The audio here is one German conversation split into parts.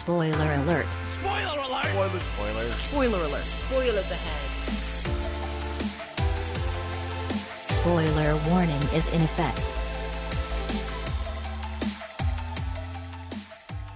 Spoiler. Spoiler alert. Spoiler alert! Spoilers, Spoilers. Spoiler alert. Spoilers ahead. Spoiler warning is in effect.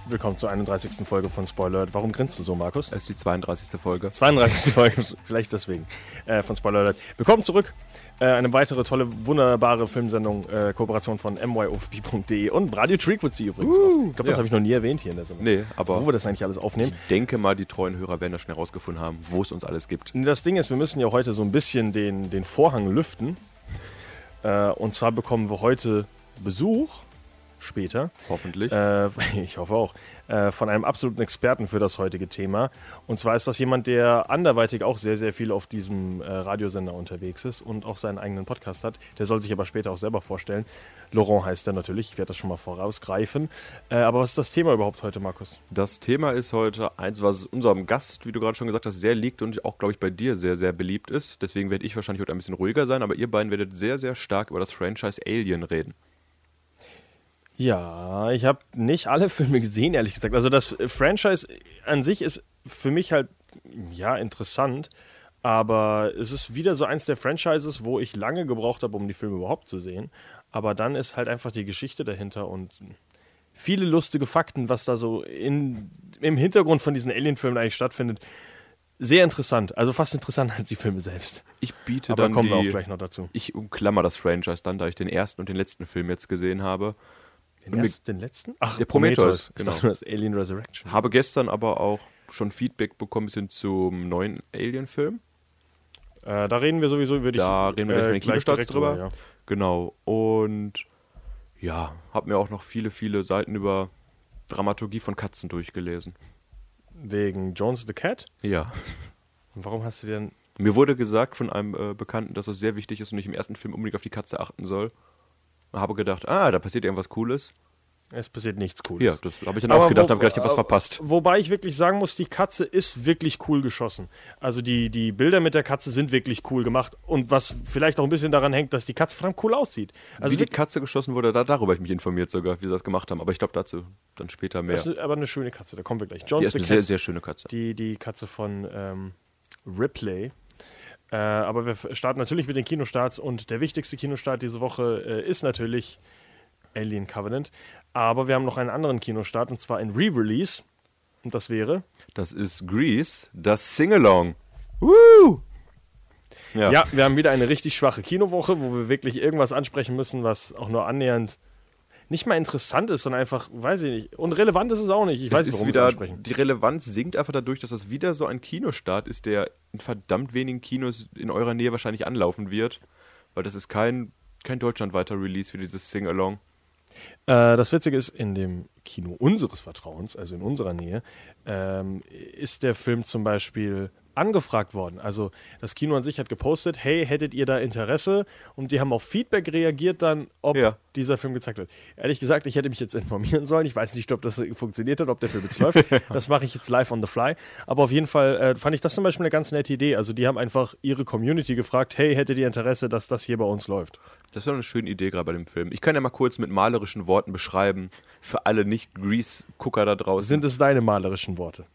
Willkommen zur 31. Folge von Spoiler Alert. Warum grinst du so, Markus? Es ist die 32. Folge. 32. Folge, vielleicht deswegen, äh, von Spoiler Alert. Willkommen zurück. Äh, eine weitere tolle, wunderbare Filmsendung, äh, Kooperation von myofp.de und Radio Frequency übrigens. auch. Ich glaube, das ja. habe ich noch nie erwähnt hier in der Sendung. Nee, aber Wo wir das eigentlich alles aufnehmen. ich denke mal, die treuen Hörer werden das schnell rausgefunden haben, wo es uns alles gibt. Das Ding ist, wir müssen ja heute so ein bisschen den, den Vorhang lüften. Äh, und zwar bekommen wir heute Besuch später. Hoffentlich. Äh, ich hoffe auch. Äh, von einem absoluten Experten für das heutige Thema. Und zwar ist das jemand, der anderweitig auch sehr, sehr viel auf diesem äh, Radiosender unterwegs ist und auch seinen eigenen Podcast hat. Der soll sich aber später auch selber vorstellen. Laurent heißt er natürlich. Ich werde das schon mal vorausgreifen. Äh, aber was ist das Thema überhaupt heute, Markus? Das Thema ist heute eins, was unserem Gast, wie du gerade schon gesagt hast, sehr liegt und auch, glaube ich, bei dir sehr, sehr beliebt ist. Deswegen werde ich wahrscheinlich heute ein bisschen ruhiger sein, aber ihr beiden werdet sehr, sehr stark über das Franchise Alien reden. Ja, ich habe nicht alle Filme gesehen, ehrlich gesagt. Also das Franchise an sich ist für mich halt, ja, interessant. Aber es ist wieder so eins der Franchises, wo ich lange gebraucht habe, um die Filme überhaupt zu sehen. Aber dann ist halt einfach die Geschichte dahinter und viele lustige Fakten, was da so in, im Hintergrund von diesen Alien-Filmen eigentlich stattfindet. Sehr interessant. Also fast interessanter als die Filme selbst. Ich biete Aber dann kommen wir die, auch gleich noch dazu. Ich umklammer das Franchise dann, da ich den ersten und den letzten Film jetzt gesehen habe. Den, erst, den letzten? Ach, Der Prometheus, Ich genau. dachte, das Alien Resurrection. Habe gestern aber auch schon Feedback bekommen, bisschen zum neuen Alien-Film. Äh, da reden wir sowieso, würde ich Da reden wir gleich, wenn der gleich Kinostarts drüber. ja. Genau. Und ja, habe mir auch noch viele, viele Seiten über Dramaturgie von Katzen durchgelesen. Wegen Jones the Cat? Ja. Und warum hast du dir denn. Mir wurde gesagt von einem äh, Bekannten, dass es sehr wichtig ist und ich im ersten Film unbedingt auf die Katze achten soll. Habe gedacht, ah, da passiert irgendwas Cooles. Es passiert nichts Cooles. Ja, das habe ich dann Aber auch gedacht, wo- habe gedacht, ich habe was verpasst. Wobei ich wirklich sagen muss, die Katze ist wirklich cool geschossen. Also die, die Bilder mit der Katze sind wirklich cool gemacht. Und was vielleicht auch ein bisschen daran hängt, dass die Katze verdammt cool aussieht. Also wie die Katze geschossen wurde, da, darüber habe ich mich informiert sogar, wie sie das gemacht haben. Aber ich glaube dazu dann später mehr. das ist aber eine schöne Katze, da kommen wir gleich. Die Jones ist eine Cat, sehr, sehr schöne Katze. die, die Katze von ähm, Ripley. Äh, aber wir starten natürlich mit den Kinostarts und der wichtigste Kinostart diese Woche äh, ist natürlich Alien Covenant. Aber wir haben noch einen anderen Kinostart und zwar ein Re-Release. Und das wäre. Das ist Grease, das Singalong. Woo! Ja. Ja, wir haben wieder eine richtig schwache Kinowoche, wo wir wirklich irgendwas ansprechen müssen, was auch nur annähernd nicht mal interessant ist, sondern einfach, weiß ich nicht. Und relevant ist es auch nicht. Ich weiß es nicht, warum wieder, ansprechen. die Relevanz sinkt einfach dadurch, dass das wieder so ein Kinostart ist, der in verdammt wenigen Kinos in eurer Nähe wahrscheinlich anlaufen wird. Weil das ist kein, kein deutschlandweiter Release für dieses Sing-Along. Äh, das Witzige ist, in dem Kino unseres Vertrauens, also in unserer Nähe, ähm, ist der Film zum Beispiel angefragt worden. Also das Kino an sich hat gepostet, hey, hättet ihr da Interesse? Und die haben auf Feedback reagiert dann, ob Ja. dieser Film gezeigt wird. Ehrlich gesagt, ich hätte mich jetzt informieren sollen. Ich weiß nicht, ob das funktioniert hat, ob der Film jetzt läuft. Das mache ich jetzt live on the fly. Aber auf jeden Fall äh, fand ich das zum Beispiel eine ganz nette Idee. Also die haben einfach ihre Community gefragt, hey, hättet ihr Interesse, dass das hier bei uns läuft? Das wäre eine schöne Idee gerade bei dem Film. Ich kann ja mal kurz mit malerischen Worten beschreiben, für alle Nicht-Grease-Gucker da draußen. Sind es deine malerischen Worte?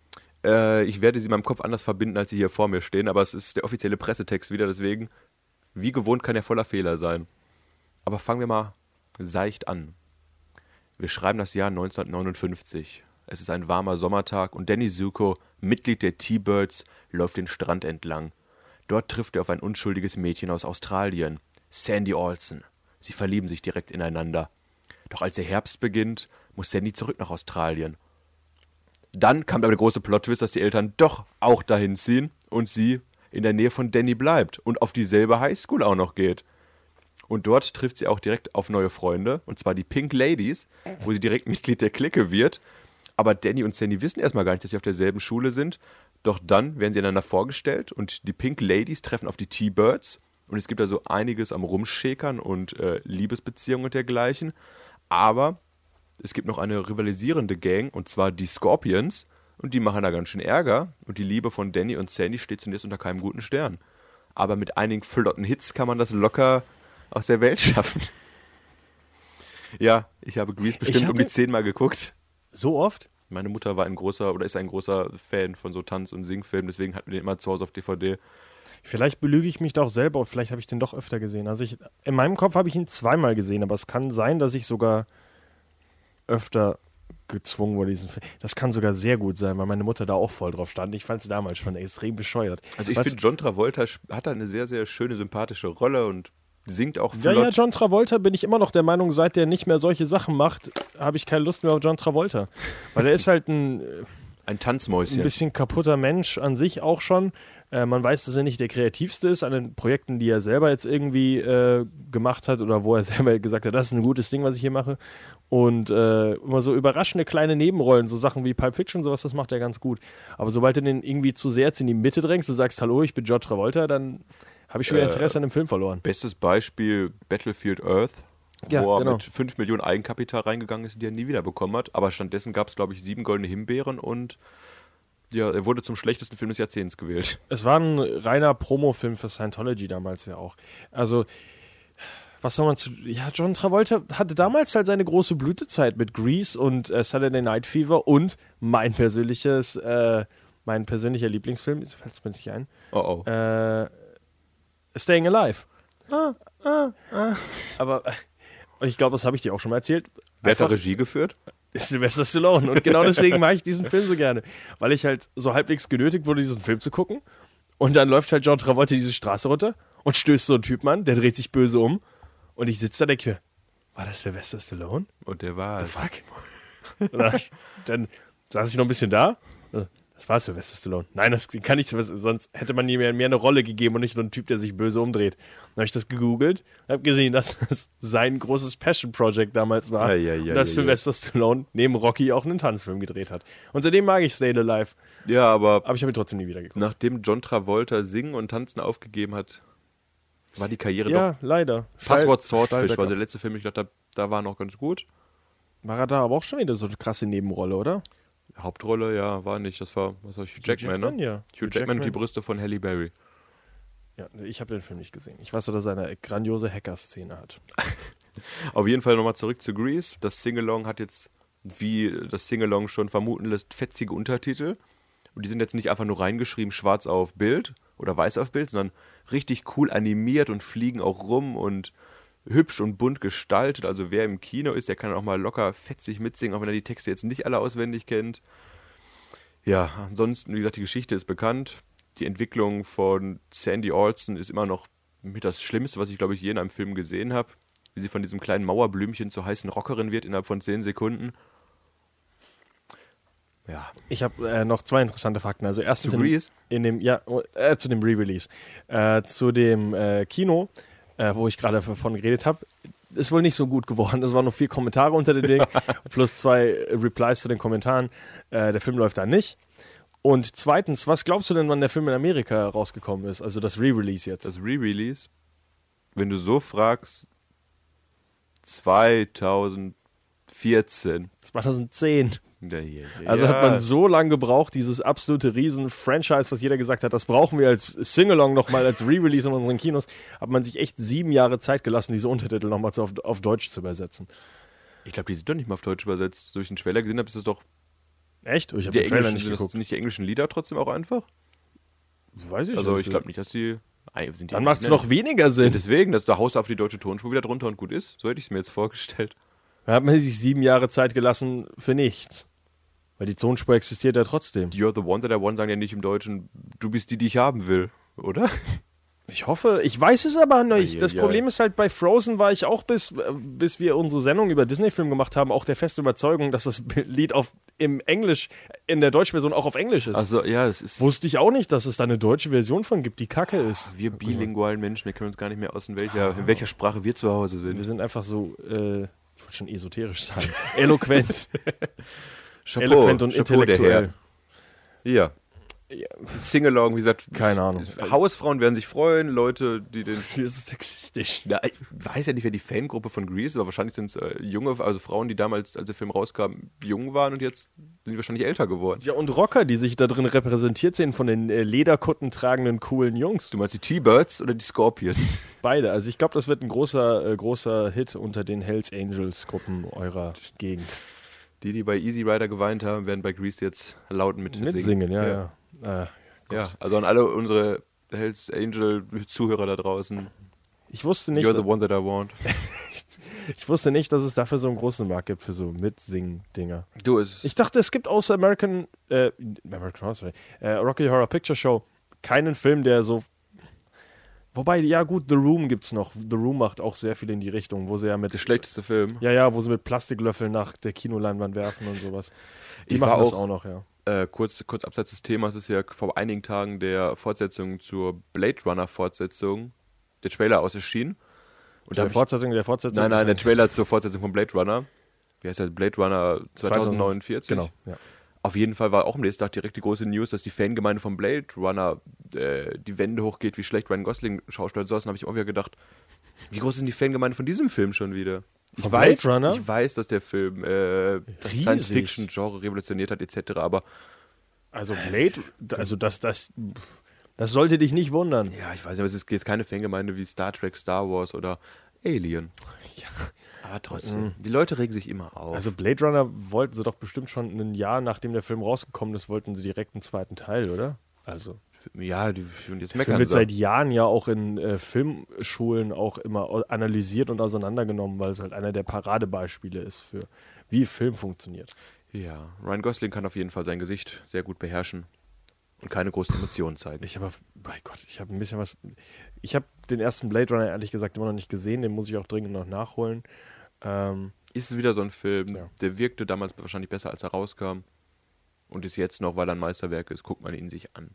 Äh, ich werde sie in meinem Kopf anders verbinden, als sie hier vor mir stehen, aber es ist der offizielle Pressetext wieder, deswegen, wie gewohnt, kann er voller Fehler sein. Aber fangen wir mal seicht an. Wir schreiben das Jahr 1959. Es ist ein warmer Sommertag und Danny Zuko, Mitglied der T-Birds, läuft den Strand entlang. Dort trifft er auf ein unschuldiges Mädchen aus Australien, Sandy Olsen. Sie verlieben sich direkt ineinander. Doch als der Herbst beginnt, muss Sandy zurück nach Australien. Dann kam aber der große Plot-Twist, dass die Eltern doch auch dahin ziehen und sie in der Nähe von Danny bleibt und auf dieselbe Highschool auch noch geht. Und dort trifft sie auch direkt auf neue Freunde, und zwar die Pink Ladies, wo sie direkt Mitglied der Clique wird. Aber Danny und Sandy wissen erstmal gar nicht, dass sie auf derselben Schule sind. Doch dann werden sie einander vorgestellt und die Pink Ladies treffen auf die T-Birds. Und es gibt da so einiges am Rumschäkern und äh, Liebesbeziehungen und dergleichen. Aber es gibt noch eine rivalisierende Gang, und zwar die Scorpions. Und die machen da ganz schön Ärger. Und die Liebe von Danny und Sandy steht zunächst unter keinem guten Stern. Aber mit einigen flotten Hits kann man das locker aus der Welt schaffen. Ja, ich habe Grease bestimmt um die zehnmal geguckt. So oft? Meine Mutter war ein großer oder ist ein großer Fan von so Tanz- und Singfilmen, deswegen hatten wir den immer zu Hause auf DVD. Vielleicht belüge ich mich doch selber, vielleicht habe ich den doch öfter gesehen. Also ich, in meinem Kopf habe ich ihn zweimal gesehen, aber es kann sein, dass ich sogar öfter gezwungen wurde, diesen Film. Das kann sogar sehr gut sein, weil meine Mutter da auch voll drauf stand. Ich fand es damals schon extrem bescheuert. Also ich finde, John Travolta hat da eine sehr, sehr schöne, sympathische Rolle und singt auch Ja, flott. ja, John Travolta bin ich immer noch der Meinung, seit der nicht mehr solche Sachen macht, habe ich keine Lust mehr auf John Travolta. Weil er ist halt ein, ein ein Tanzmäuschen. bisschen kaputter Mensch an sich auch schon. Äh, man weiß, dass er nicht der kreativste ist an den Projekten, die er selber jetzt irgendwie äh, gemacht hat oder wo er selber gesagt hat, das ist ein gutes Ding, was ich hier mache. Und äh, immer so überraschende kleine Nebenrollen, so Sachen wie Pulp Fiction, sowas, das macht er ganz gut. Aber sobald du den irgendwie zu sehr jetzt in die Mitte drängst, du sagst, hallo, ich bin John Travolta, dann habe ich schon wieder Äh, Interesse an dem Film verloren. Bestes Beispiel Battlefield Earth, Ja, wo er genau. mit 5 Millionen Eigenkapital reingegangen ist, die er nie wieder bekommen hat. Aber stattdessen gab es, glaube ich, sieben goldene Himbeeren und ja, er wurde zum schlechtesten Film des Jahrzehnts gewählt. Es war ein reiner Promofilm für Scientology damals ja auch. Also, was soll man zu. Ja, John Travolta hatte damals halt seine große Blütezeit mit Grease und äh, Saturday Night Fever und mein persönliches, äh, mein persönlicher Lieblingsfilm, ist fällt es mir nicht ein, Oh oh. äh, Staying Alive. Aber, äh, und ich glaube, das habe ich dir auch schon mal erzählt. Wer hat da Regie geführt? Ist Sylvester Stallone. Und genau deswegen mache ich diesen Film so gerne. Weil ich halt so halbwegs genötigt wurde, diesen Film zu gucken. Und dann läuft halt John Travolta diese Straße runter und stößt so einen Typen an, der dreht sich böse um. Und ich sitze da und denke mir, war das Sylvester Stallone? Und der war es. Fuck. Dann saß ich noch ein bisschen da. Das war Sylvester Stallone. Nein, das kann nicht, sonst hätte man ihm mehr, eine Rolle gegeben und nicht nur ein Typ, der sich böse umdreht. Dann habe ich das gegoogelt und habe gesehen, dass das sein großes Passion Project damals war. Ja, ja, ja, und dass ja, ja. Sylvester Stallone neben Rocky auch einen Tanzfilm gedreht hat. Und seitdem mag ich Stay Alive. Ja, aber Aber ich habe ihn trotzdem nie wieder geguckt. nachdem John Travolta Singen und Tanzen aufgegeben hat, war die Karriere Ja, doch. leider. Passwort Swordfish war der letzte Film, ich dachte, da war noch ganz gut. War er da aber auch schon wieder so eine krasse Nebenrolle, oder? Hauptrolle, ja, war nicht. Das war, was war Hugh Jackman, Jackman, ne? ja. Hugh Hugh Jackman und die. Brüste von Halle Berry. Ja, ich habe den Film nicht gesehen. Ich weiß nur, dass er eine grandiose Hacker-Szene hat. Auf jeden Fall nochmal zurück zu Grease. Das Singalong hat jetzt, wie das Singalong schon vermuten lässt, fetzige Untertitel. Und die sind jetzt nicht einfach nur reingeschrieben, schwarz auf Bild oder weiß auf Bild, sondern richtig cool animiert und fliegen auch rum und hübsch und bunt gestaltet. Also wer im Kino ist, der kann auch mal locker fetzig mitsingen, auch wenn er die Texte jetzt nicht alle auswendig kennt. Ja, ansonsten, wie gesagt, die Geschichte ist bekannt. Die Entwicklung von Sandy Olsen ist immer noch mit das Schlimmste, was ich, glaube ich, je in einem Film gesehen habe. Wie sie von diesem kleinen Mauerblümchen zur heißen Rockerin wird innerhalb von 10 Sekunden. Ja, Ich habe äh, noch zwei interessante Fakten. Also erstens Zu in, in dem ja äh, zu dem Re-Release, äh, zu dem äh, Kino, äh, wo ich gerade von geredet habe, ist wohl nicht so gut geworden. Es waren nur vier Kommentare unter dem Ding plus zwei Replies zu den Kommentaren. Äh, der Film läuft da nicht. Und zweitens, was glaubst du denn, wann der Film in Amerika rausgekommen ist? Also das Re-Release jetzt. das Re-Release, wenn du so fragst, 2014. 2010. Ja, ja, ja. Also hat man so lange gebraucht, dieses absolute Riesen-Franchise, was jeder gesagt hat, das brauchen wir als Singalong nochmal, als Re-Release in unseren Kinos, hat man sich echt sieben Jahre Zeit gelassen, diese Untertitel nochmal auf, auf Deutsch zu übersetzen. Ich glaube, die sind doch nicht mal auf Deutsch übersetzt. Durch den Trailer gesehen habe, ist es doch. Echt? Ich habe Die den Trailer nicht sind das geguckt. nicht die englischen Lieder trotzdem auch einfach? Weiß ich Also ich glaube nicht, dass die. Ei, sind die Dann macht es noch weniger Ja, Sinn. deswegen, dass da haust du auf die deutsche Tonspur wieder drunter und gut ist. So hätte ich es mir jetzt vorgestellt. Da hat man sich sieben Jahre Zeit gelassen für nichts. Weil die Tonspur existiert ja trotzdem. You're the one that I want sagen ja nicht im Deutschen, du bist die, die ich haben will, oder? Ich hoffe, ich weiß es aber nicht. Das Problem ist halt, bei Frozen war ich auch, bis, äh, bis wir unsere Sendung über Disney-Film gemacht haben, auch der festen Überzeugung, dass das Lied auf, im Englisch, in der deutschen Version auch auf Englisch ist. Also ja, es ist. Wusste ich auch nicht, dass es da eine deutsche Version von gibt, die kacke ist. wir bilingualen Menschen, wir können uns gar nicht mehr aus, in welcher, in welcher Sprache wir zu Hause Wir sind. sind einfach so, äh, ich wollte schon esoterisch sagen, eloquent, Chapeau, eloquent und Chapeau, intellektuell. Ja. Singalong, wie gesagt, Keine Ahnung. Hausfrauen werden sich freuen, Leute, die den. Das ist sexistisch. Ja, ich weiß ja nicht, wer die Fangruppe von Grease ist, aber wahrscheinlich sind es äh, junge, also Frauen, die damals, als der Film rauskam, jung waren und jetzt sind die wahrscheinlich älter geworden. Ja, und Rocker, die sich da drin repräsentiert sehen von den äh, Lederkutten tragenden, coolen Jungs. Du meinst die T-Birds oder die Scorpions? Beide. Also ich glaube, das wird ein großer, äh, großer Hit unter den Hells Angels Gruppen eurer Gegend. Die, die bei Easy Rider geweint haben, werden bei Grease jetzt laut mit, Mitsingen, ja, ja. Äh, Ja, also an alle unsere Hells Angel Zuhörer da draußen. ich wusste nicht, You're the one that I want. ich wusste nicht, dass es dafür so einen großen Markt gibt für so Mitsingen-Dinger. Du, es Ich dachte, es gibt außer American, äh, American Horror Story, äh, Rocky Horror Picture Show keinen Film, der so. Wobei, ja gut, The Room gibt's noch. The Room macht auch sehr viel in die Richtung, wo sie ja mit der schlechteste Film. Ja, ja, wo sie mit Plastiklöffeln nach der Kinoleinwand werfen und sowas. Die Ich machen das auch- auch noch, ja. Äh, kurz, kurz abseits des Themas ist ja vor einigen Tagen der Fortsetzung zur Blade Runner Fortsetzung, der Trailer aus erschienen. Und Der Fortsetzung der Fortsetzung. nein, nein, der Trailer zur Fortsetzung von Blade Runner. Wie heißt der? Blade Runner 2049? Genau, ja. Auf jeden Fall war auch am nächsten Tag direkt die große News, dass die Fangemeinde von Blade Runner äh, die Wände hochgeht, wie schlecht Ryan Gosling Schauspieler saß. Dann habe ich auch wieder gedacht, wie groß ist denn die Fangemeinde von diesem Film schon wieder? Ich Von weiß, Blade Runner? ich weiß, dass der Film äh, das. Science-Fiction-Genre revolutioniert hat, etc., aber Also Blade, also das, das, das sollte dich nicht wundern. ja, ich weiß nicht, aber es ist jetzt keine Fangemeinde wie Star Trek, Star Wars oder Alien. Ja. Aber trotzdem, die Leute regen sich immer auf. Also Blade Runner wollten sie doch bestimmt schon ein Jahr, nachdem der Film rausgekommen ist, wollten sie direkt einen zweiten Teil, oder? Also ja, die und jetzt der Film meckern wird seit Jahren ja auch in äh, Filmschulen auch immer analysiert und auseinandergenommen, weil es halt einer der Paradebeispiele ist für wie Film funktioniert. Ja, Ryan Gosling kann auf jeden Fall sein Gesicht sehr gut beherrschen und keine großen Emotionen zeigen. Ich habe, bei Gott, ich habe ein bisschen was. Ich habe den ersten Blade Runner ehrlich gesagt immer noch nicht gesehen, den muss ich auch dringend noch nachholen. Ähm, ist wieder so ein Film, Ja. der wirkte damals wahrscheinlich besser, als er rauskam. Und ist jetzt noch, weil er ein Meisterwerk ist, guckt man ihn sich an.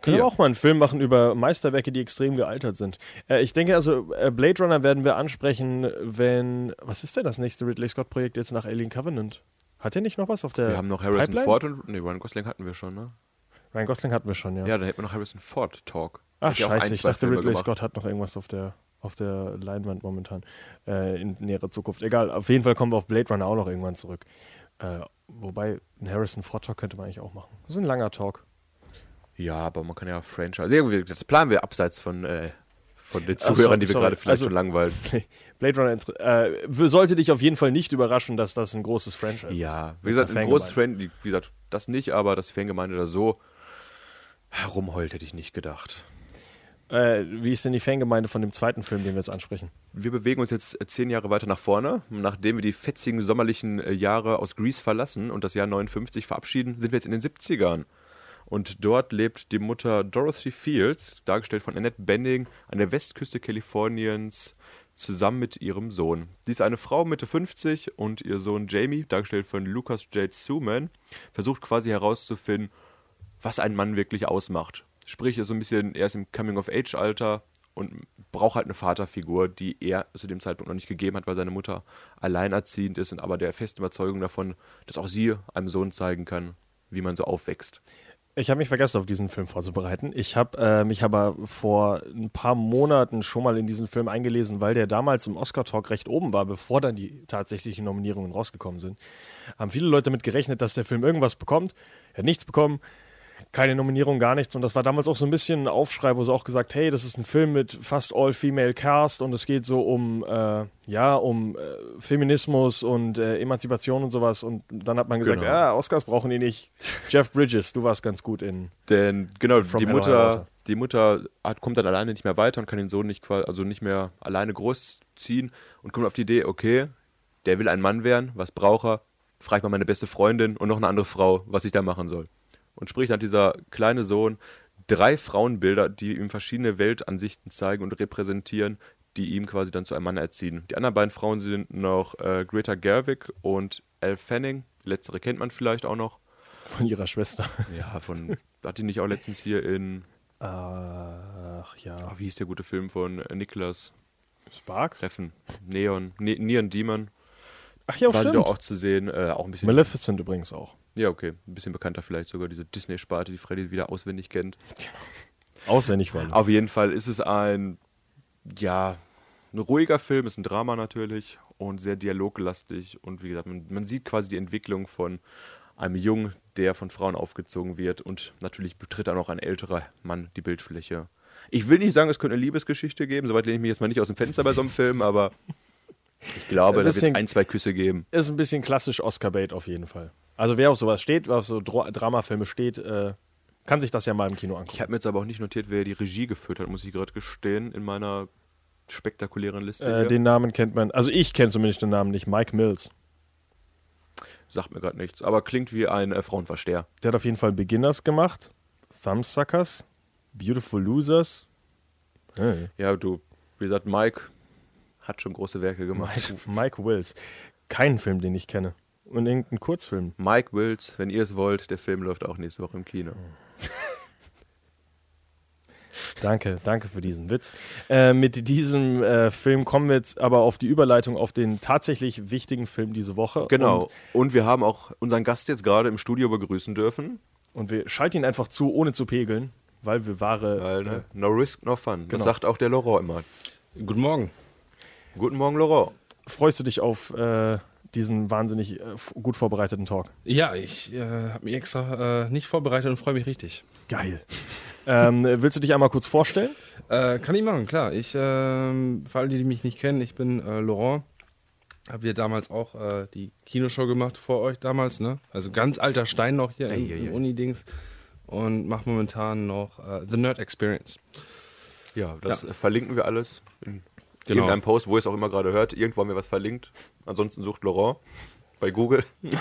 Können Hier. wir auch mal einen Film machen über Meisterwerke, die extrem gealtert sind. Äh, ich denke also, äh, Blade Runner werden wir ansprechen, wenn. Was ist denn das nächste Ridley Scott-Projekt jetzt nach Alien Covenant? Hat er nicht noch was auf der wir haben noch Harrison Pipeline? Ford und. Nee, Ryan Gosling hatten wir schon, ne? Ryan Gosling hatten wir schon, ja. Ja, dann hätten wir noch Harrison Ford Talk. Ach, scheiße, ein, ich dachte, Filme Ridley gemacht. Scott hat noch irgendwas auf der, auf der Leinwand momentan. Äh, in näherer Zukunft. Egal, auf jeden Fall kommen wir auf Blade Runner auch noch irgendwann zurück. Äh, wobei, ein Harrison Ford Talk könnte man eigentlich auch machen. Das ist ein langer Talk. Ja, aber man kann ja Franchise. Ja, gut, das planen wir abseits von, äh, von den Zuhörern, die wir sorry. gerade vielleicht Also- schon langweilen. Blade Runner äh, sollte dich auf jeden Fall nicht überraschen, dass das ein großes Franchise ist. Ja, wie gesagt, ein großes. Fan, wie gesagt, das nicht, aber dass die Fangemeinde da so herumheult, hätte ich nicht gedacht. Äh, wie ist denn die Fangemeinde von dem zweiten Film, den wir jetzt ansprechen? Wir bewegen uns jetzt äh, zehn Jahre weiter nach vorne. Nachdem wir die fetzigen sommerlichen äh, Jahre aus Greece verlassen und das Jahr 59 verabschieden, sind wir jetzt in den 70ern. Und dort lebt die Mutter Dorothy Fields, dargestellt von Annette Bening, an der Westküste Kaliforniens zusammen mit ihrem Sohn. Sie ist eine Frau Mitte 50 und ihr Sohn Jamie, dargestellt von Lucas J. Suman, versucht quasi herauszufinden, was einen Mann wirklich ausmacht. Sprich, er ist so ein bisschen, er ist im Coming-of-Age-Alter und braucht halt eine Vaterfigur, die er zu dem Zeitpunkt noch nicht gegeben hat, weil seine Mutter alleinerziehend ist und aber der festen Überzeugung davon, dass auch sie einem Sohn zeigen kann, wie man so aufwächst. Ich habe mich vergessen, auf diesen Film vorzubereiten. Ich habe äh, mich aber vor ein paar Monaten schon mal in diesen Film eingelesen, weil der damals im Oscar-Talk recht oben war, bevor dann die tatsächlichen Nominierungen rausgekommen sind. Haben viele Leute damit gerechnet, dass der Film irgendwas bekommt. Er hat nichts bekommen. Keine Nominierung, gar nichts. Und das war damals auch so ein bisschen ein Aufschrei, wo sie auch gesagt, hey, das ist ein Film mit fast all-female Cast und es geht so um, äh, ja, um äh, Feminismus und äh, Emanzipation und sowas. Und dann hat man gesagt, Genau. ja, Oscars brauchen die nicht. Jeff Bridges, du warst ganz gut in. Denn genau, From die Mutter, die Mutter hat, kommt dann alleine nicht mehr weiter und kann den Sohn nicht, also nicht mehr alleine großziehen und kommt auf die Idee, okay, der will ein Mann werden, was braucht er? Frag mal meine beste Freundin und noch eine andere Frau, was ich da machen soll. Und sprich, dann hat dieser kleine Sohn drei Frauenbilder, die ihm verschiedene Weltansichten zeigen und repräsentieren, die ihm quasi dann zu einem Mann erziehen. Die anderen beiden Frauen sind noch äh, Greta Gerwig und Elle Fanning. Die letztere kennt man vielleicht auch noch. Von ihrer Schwester. Ja, von. hat die nicht auch letztens hier in. Ach ja. Ah, wie hieß der gute Film von Niklas Sparks? Treffen? Neon. Ne Neon Demon. Ach ja, War sie stimmt. doch auch zu sehen. Äh, auch ein bisschen. Maleficent übrigens auch. Ja, okay. Ein bisschen bekannter vielleicht sogar. Diese Disney-Sparte, die Freddy wieder auswendig kennt. Auswendig vor allem. Auf jeden Fall ist es ein. Ja. Ein ruhiger Film, ist ein Drama natürlich und sehr dialoglastig. Und wie gesagt, man, man sieht quasi die Entwicklung von einem Jungen, der von Frauen aufgezogen wird. Und natürlich betritt dann auch ein älterer Mann die Bildfläche. Ich will nicht sagen, es könnte eine Liebesgeschichte geben, soweit lehne ich mich jetzt mal nicht aus dem Fenster bei so einem Film, aber Ich glaube, da wird es ein, zwei Küsse geben. Ist ein bisschen klassisch Oscar-Bait auf jeden Fall. Also wer auf sowas steht, wer auf so Dro Dramafilme steht, äh, kann sich das ja mal im Kino angucken. Ich habe mir jetzt aber auch nicht notiert, wer die Regie geführt hat, muss ich gerade gestehen, in meiner spektakulären Liste. Äh, hier. den Namen kennt man, also ich kenne zumindest den Namen nicht, Mike Mills. Sagt mir gerade nichts, aber klingt wie ein äh, Frauenversteher. Der hat auf jeden Fall Beginners gemacht, Thumbsuckers, Beautiful Losers. Hey. Ja, du, wie gesagt, Mike hat schon große Werke gemacht. Mike, Mike Wills. Keinen Film, den ich kenne. Und irgendein Kurzfilm. Mike Wills, wenn ihr es wollt, der Film läuft auch nächste Woche im Kino. Danke, danke für diesen Witz. Äh, mit diesem äh, Film kommen wir jetzt aber auf die Überleitung auf den tatsächlich wichtigen Film diese Woche. Genau. Und, wir haben auch unseren Gast jetzt gerade im Studio begrüßen dürfen, Und, und wir schalten ihn einfach zu, ohne zu pegeln, weil wir wahre. weil ne, no risk, no fun. Genau. Das sagt auch der Laurent immer. Guten Morgen. Guten Morgen, Laurent. Freust du dich auf äh, diesen wahnsinnig äh, gut vorbereiteten Talk? Ja, ich äh, habe mich extra äh, nicht vorbereitet und freue mich richtig. Geil. ähm, willst du dich einmal kurz vorstellen? Äh, kann ich machen, klar. Ich, ähm, für alle, die mich nicht kennen, ich bin äh, Laurent. Habe hier damals auch äh, die Kinoshow gemacht vor euch damals, ne? Also ganz alter Stein noch hier im, ei, im ei. Uni-Dings. Und mache momentan noch äh, The Nerd Experience. Ja, das äh, verlinken wir alles in Genau. irgendeinem Post, wo ihr es auch immer gerade hört. Irgendwo haben wir was verlinkt. Ansonsten sucht Laurent bei Google.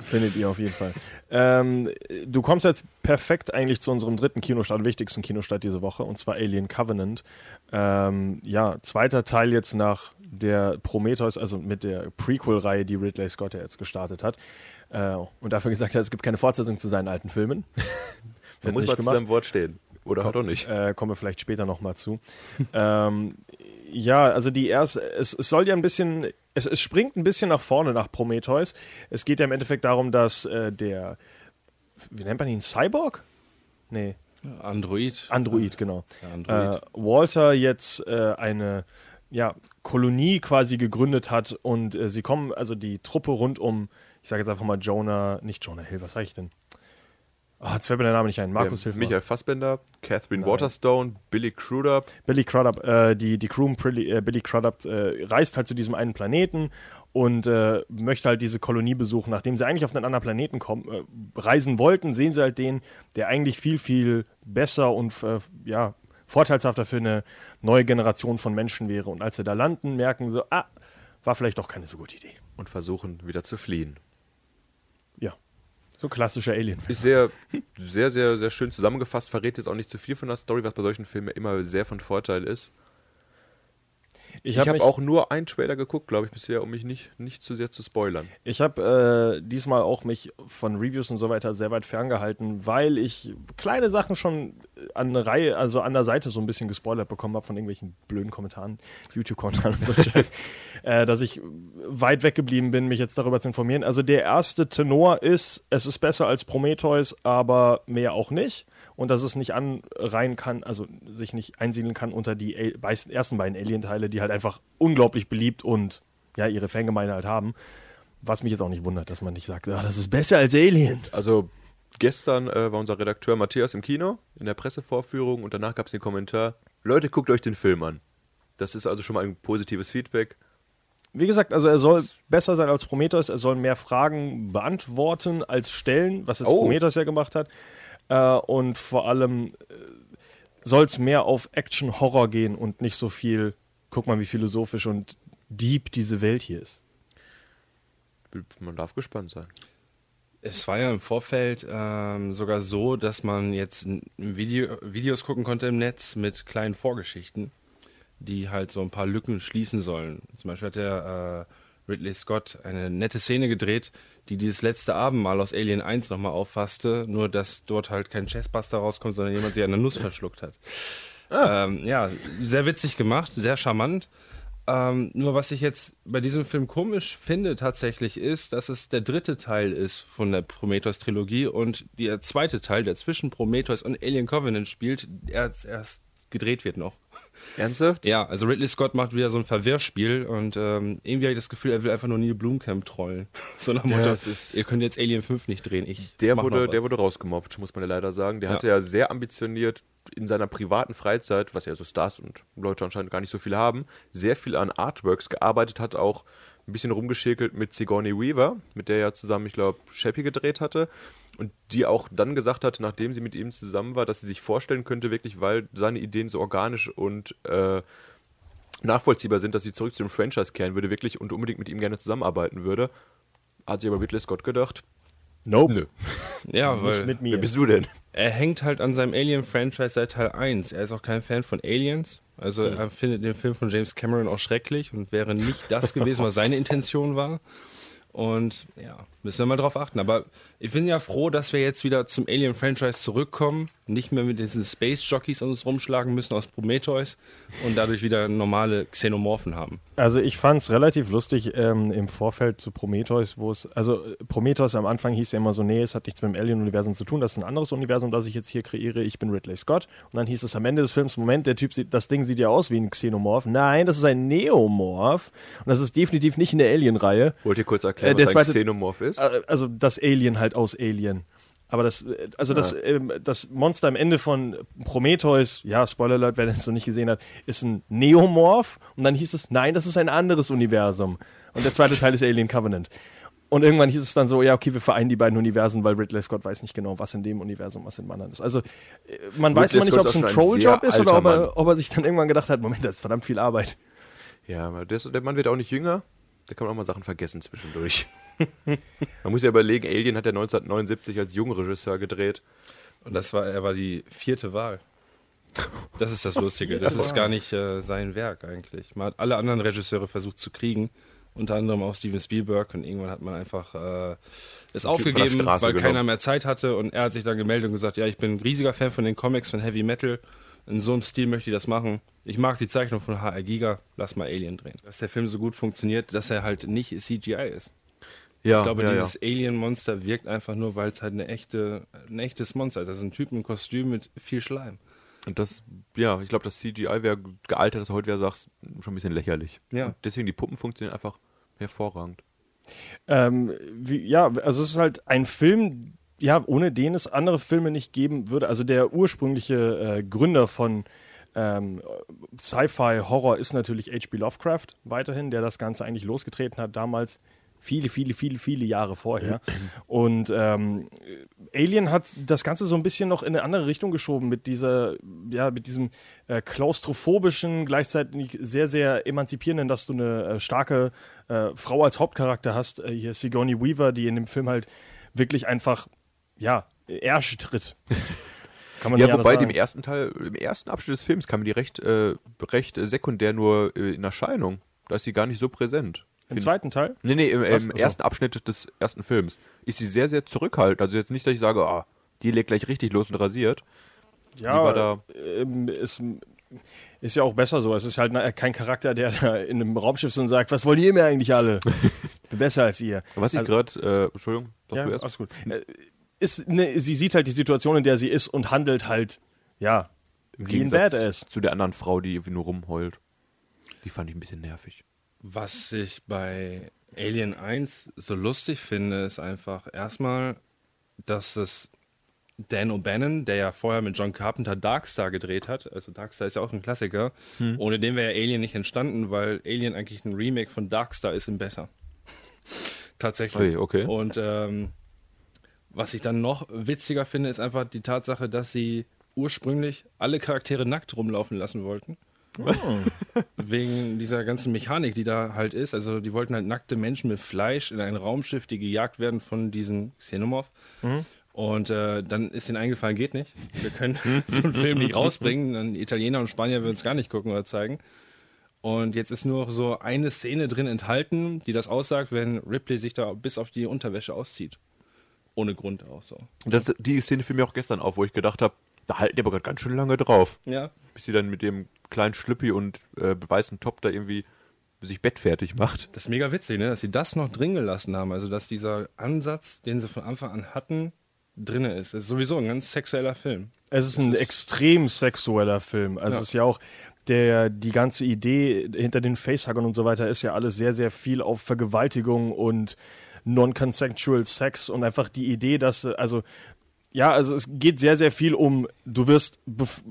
Findet ihr auf jeden Fall. Ähm, du kommst jetzt perfekt eigentlich zu unserem dritten Kinostart, wichtigsten Kinostart diese Woche, und zwar Alien Covenant. Ähm, ja, zweiter Teil jetzt nach der Prometheus, also mit der Prequel-Reihe, die Ridley Scott ja jetzt gestartet hat. Äh, und dafür gesagt hat, es gibt keine Fortsetzung zu seinen alten Filmen. Da muss nicht man zu gemacht. seinem Wort stehen. Oder halt auch nicht. Äh, kommen wir vielleicht später nochmal zu. ähm, ja, also die erste, es, es soll ja ein bisschen, es, es springt ein bisschen nach vorne nach Prometheus. Es geht ja im Endeffekt darum, dass äh, der, wie nennt man ihn, Cyborg? Nee, Android. Android, genau. Ja, Android. Äh, Walter jetzt äh, eine ja, Kolonie quasi gegründet hat und äh, sie kommen, also die Truppe rund um, ich sage jetzt einfach mal Jonah, nicht Jonah Hill, was sage ich denn? Ah, jetzt fällt mir der Name nicht ein. Markus, Ja, hilf mal. Michael Fassbender, Catherine Waterstone, Billy Crudup. Billy Crudup, äh, die, die Crew Billy, äh, Billy Crudup äh, reist halt zu diesem einen Planeten und äh, möchte halt diese Kolonie besuchen. Nachdem sie eigentlich auf einen anderen Planeten kommen, äh, reisen wollten, sehen sie halt den, der eigentlich viel, viel besser und äh, ja, vorteilshafter für eine neue Generation von Menschen wäre. Und als sie da landen, merken sie, ah, war vielleicht doch keine so gute Idee. und versuchen wieder zu fliehen. So klassischer Alien. Ist sehr, sehr, sehr, sehr schön zusammengefasst, verrät jetzt auch nicht zu viel von der Story, was bei solchen Filmen immer sehr von Vorteil ist. Ich hab habe mich- auch nur einen Trailer geguckt, glaube ich, bisher, um mich nicht, nicht zu sehr zu spoilern. Ich habe äh, diesmal auch mich von Reviews und so weiter sehr weit ferngehalten, weil ich kleine Sachen schon an der Reihe, also an der Seite so ein bisschen gespoilert bekommen habe von irgendwelchen blöden Kommentaren, YouTube-Kommentaren und so Scheiß, äh, dass ich weit weggeblieben bin, mich jetzt darüber zu informieren. Also der erste Tenor ist, es ist besser als Prometheus, aber mehr auch nicht. Und dass es nicht anreihen kann, also sich nicht einsiedeln kann unter die ersten beiden Alien-Teile, die halt einfach unglaublich beliebt und ja, ihre Fangemeinde halt haben. Was mich jetzt auch nicht wundert, dass man nicht sagt, ah, das ist besser als Alien. Also gestern äh, war unser Redakteur Matthias im Kino in der Pressevorführung und danach gab es den Kommentar, Leute, guckt euch den Film an. Das ist also schon mal ein positives Feedback. Wie gesagt, also er soll besser sein als Prometheus, er soll mehr Fragen beantworten als stellen, was jetzt Oh. Prometheus ja gemacht hat. Äh, und vor allem soll es mehr auf Action-Horror gehen und nicht so viel, guck mal, wie philosophisch und deep diese Welt hier ist. Man darf gespannt sein. Es war ja im Vorfeld ähm, sogar so, dass man jetzt Video, Videos gucken konnte im Netz mit kleinen Vorgeschichten, die halt so ein paar Lücken schließen sollen. Zum Beispiel hat der äh, Ridley Scott eine nette Szene gedreht, die dieses letzte Abendmahl aus Alien 1 nochmal auffasste, nur dass dort halt kein Chestbuster rauskommt, sondern jemand sich an der Nuss verschluckt hat. Ähm, ja, sehr witzig gemacht, sehr charmant. Ähm, nur was ich jetzt bei diesem Film komisch finde tatsächlich ist, dass es der dritte Teil ist von der Prometheus-Trilogie und der zweite Teil, der zwischen Prometheus und Alien Covenant spielt, erst, erst gedreht wird noch. Ernsthaft? Ja, also Ridley Scott macht wieder so ein Verwirrspiel und ähm, irgendwie habe ich das Gefühl, er will einfach nur Neil Blomkamp trollen. So nach Motto, es ist- ihr könnt jetzt Alien 5 nicht drehen. Ich Der wurde, der wurde rausgemobbt, muss man ja leider sagen. Der Ja. hatte ja sehr ambitioniert in seiner privaten Freizeit, was ja so Stars und Leute anscheinend gar nicht so viel haben, sehr viel an Artworks gearbeitet hat, auch ein bisschen rumgeschäkelt mit Sigourney Weaver, mit der er zusammen, ich glaube, Chappie gedreht hatte. Und die auch dann gesagt hat, nachdem sie mit ihm zusammen war, dass sie sich vorstellen könnte, wirklich, weil seine Ideen so organisch und äh, nachvollziehbar sind, dass sie zurück zu dem Franchise kehren würde, wirklich und unbedingt mit ihm gerne zusammenarbeiten würde. Hat sich aber Ridley Scott gedacht, Nope. nö, Ja, weil mit wer mir. bist du denn? er hängt halt an seinem Alien-Franchise seit Teil 1. Er ist auch kein Fan von Aliens. Also er findet den Film von James Cameron auch schrecklich und wäre nicht das gewesen, was seine Intention war. Und ja, müssen wir mal drauf achten. Aber ich bin ja froh, dass wir jetzt wieder zum Alien-Franchise zurückkommen. Nicht mehr mit diesen Space-Jockeys uns rumschlagen müssen aus Prometheus und dadurch wieder normale Xenomorphen haben. Also ich fand es relativ lustig ähm, im Vorfeld zu Prometheus, wo es, also äh, Prometheus am Anfang hieß ja immer so, nee, es hat nichts mit dem Alien-Universum zu tun, das ist ein anderes Universum, das ich jetzt hier kreiere, ich bin Ridley Scott. Und dann hieß es am Ende des Films, Moment, der Typ sieht, das Ding sieht ja aus wie ein Xenomorph. Nein, das ist ein Neomorph und das ist definitiv nicht in der Alien-Reihe. Wollt ihr kurz Äh, erklären, der was ein zweite- Xenomorph ist? Äh, Also das Alien halt aus Alien. Aber das, äh, also das, ähm, das Monster am Ende von Prometheus, ja, Spoiler Alert, wer das noch nicht gesehen hat, ist ein Neomorph. Und dann hieß es, nein, das ist ein anderes Universum. Und der zweite Teil ist Alien Covenant. Und irgendwann hieß es dann so, ja, okay, wir vereinen die beiden Universen, weil Ridley Scott weiß nicht genau, was in dem Universum, was in dem anderen ist. Also äh, man weiß Ridley immer nicht, ob es ist ein Trolljob ist oder ob er, ob er sich dann irgendwann gedacht hat, Moment, das ist verdammt viel Arbeit. Ja, aber der, ist- der Mann wird auch nicht jünger. Da kann man auch mal Sachen vergessen zwischendurch. man muss ja überlegen, Alien hat er 1979 als junger Regisseur gedreht. Und das war, er war die vierte Wahl. Das ist das Lustige. Das ist gar nicht äh, sein Werk eigentlich. Man hat alle anderen Regisseure versucht zu kriegen, unter anderem auch Steven Spielberg. Und irgendwann hat man einfach äh, es aufgegeben, weil genommen. keiner mehr Zeit hatte. Und er hat sich dann gemeldet und gesagt, ja, ich bin ein riesiger Fan von den Comics, von Heavy Metal. In so einem Stil möchte ich das machen. Ich mag die Zeichnung von HR Giga. Lass mal Alien drehen. Dass der Film so gut funktioniert, dass er halt nicht CGI ist. Ja, Ich glaube, ja, ja. dieses Alien-Monster wirkt einfach nur, weil es halt eine echte, ein echtes Monster ist. Also ein Typ im Kostüm mit viel Schleim. Und das, ja, ich glaube, das CGI wäre gealtert, das heute wäre, sagst, schon ein bisschen lächerlich. Ja. Und deswegen die Puppen funktionieren einfach hervorragend. Ähm, wie, ja, also es ist halt ein Film, ja, ohne den es andere Filme nicht geben würde. Also der ursprüngliche äh, Gründer von ähm, Sci-Fi Horror ist natürlich H.P. Lovecraft weiterhin, der das Ganze eigentlich losgetreten hat damals. Viele, viele, viele, viele Jahre vorher. Und ähm, Alien hat das Ganze so ein bisschen noch in eine andere Richtung geschoben mit dieser, ja, mit diesem äh, klaustrophobischen, gleichzeitig sehr, sehr emanzipierenden, dass du eine äh, starke äh, Frau als Hauptcharakter hast. Äh, hier Sigourney Weaver, die in dem Film halt wirklich einfach, ja, Ärsche tritt. Kann man Ja, wobei dem ersten Teil, im ersten Abschnitt des Films kam die recht, äh, recht sekundär nur äh, in Erscheinung. Da ist sie gar nicht so präsent. Im zweiten Teil? Nee, nee, im, im ersten Abschnitt des ersten Films ist sie sehr, sehr zurückhaltend. Also jetzt nicht, dass ich sage, ah, die legt gleich richtig los und rasiert. Ja, da- ähm, ist, ist ja auch besser so. Es ist halt kein Charakter, der da in einem Raumschiff ist und sagt, was wollt ihr mir eigentlich alle? Bin besser als ihr. Was ich Also- gerade, äh, Entschuldigung, sag Ja, du erst. alles gut. Äh, Ist ne, sie sieht halt die Situation, in der sie ist und handelt halt, ja, Im wie ein Badass. Zu der anderen Frau, die irgendwie nur rumheult. Die fand ich ein bisschen nervig. Was ich bei Alien 1 so lustig finde, ist einfach erstmal, dass es Dan O'Bannon, der ja vorher mit John Carpenter Darkstar gedreht hat, also Darkstar ist ja auch ein Klassiker, ohne den wäre ja Alien nicht entstanden, weil Alien eigentlich ein Remake von Darkstar ist im besser. Tatsächlich. Ui, okay. Und ähm, was ich dann noch witziger finde, ist einfach die Tatsache, dass sie ursprünglich alle Charaktere nackt rumlaufen lassen wollten. Wegen dieser ganzen Mechanik, die da halt ist. Also die wollten halt nackte Menschen mit Fleisch in ein Raumschiff, die gejagt werden von diesen Xenomorph. Und äh, dann ist ihnen eingefallen, geht nicht. Wir können so einen Film nicht rausbringen. Dann Italiener und Spanier würden es gar nicht gucken oder zeigen. Und jetzt ist nur noch so eine Szene drin enthalten, die das aussagt, wenn Ripley sich da bis auf die Unterwäsche auszieht. Ohne Grund auch so. Das, die Szene fiel mir auch gestern auf, wo ich gedacht habe, da halten die aber gerade ganz schön lange drauf. Ja, Bis sie dann mit dem kleinen Schlüppi und äh, weißen Top da irgendwie sich bettfertig macht. Das ist mega witzig, ne? dass sie das noch drin gelassen haben. Also, dass dieser Ansatz, den sie von Anfang an hatten, drinne ist. Das ist sowieso ein ganz sexueller Film. Es ist ein extrem sexueller Film. Also Ja. es ist ja auch der, die ganze Idee hinter den Facehuggern und so weiter ist ja alles sehr, sehr viel auf Vergewaltigung und non-consensual Sex und einfach die Idee, dass, also ja, also es geht sehr, sehr viel um, du wirst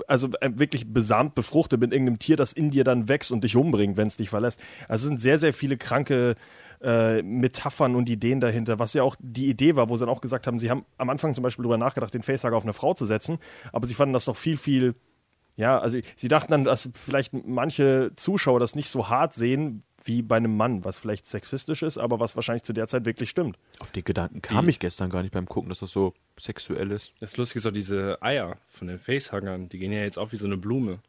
also äh, wirklich besamt befruchtet mit irgendeinem Tier, das in dir dann wächst und dich umbringt, wenn es dich verlässt. Also es sind sehr, sehr viele kranke äh, Metaphern und Ideen dahinter, was ja auch die Idee war, wo sie dann auch gesagt haben, sie haben am Anfang zum Beispiel darüber nachgedacht, den Facehugger auf eine Frau zu setzen, aber sie fanden das doch viel, viel, ja, also sie dachten dann, dass vielleicht manche Zuschauer das nicht so hart sehen wie bei einem Mann, was vielleicht sexistisch ist, aber was wahrscheinlich zu der Zeit wirklich stimmt. Auf den Gedanken kam ich gestern gar nicht beim Gucken, dass das so sexuell ist. Das Lustige ist auch diese Eier von den Facehuggern, die gehen ja jetzt auf wie so eine Blume.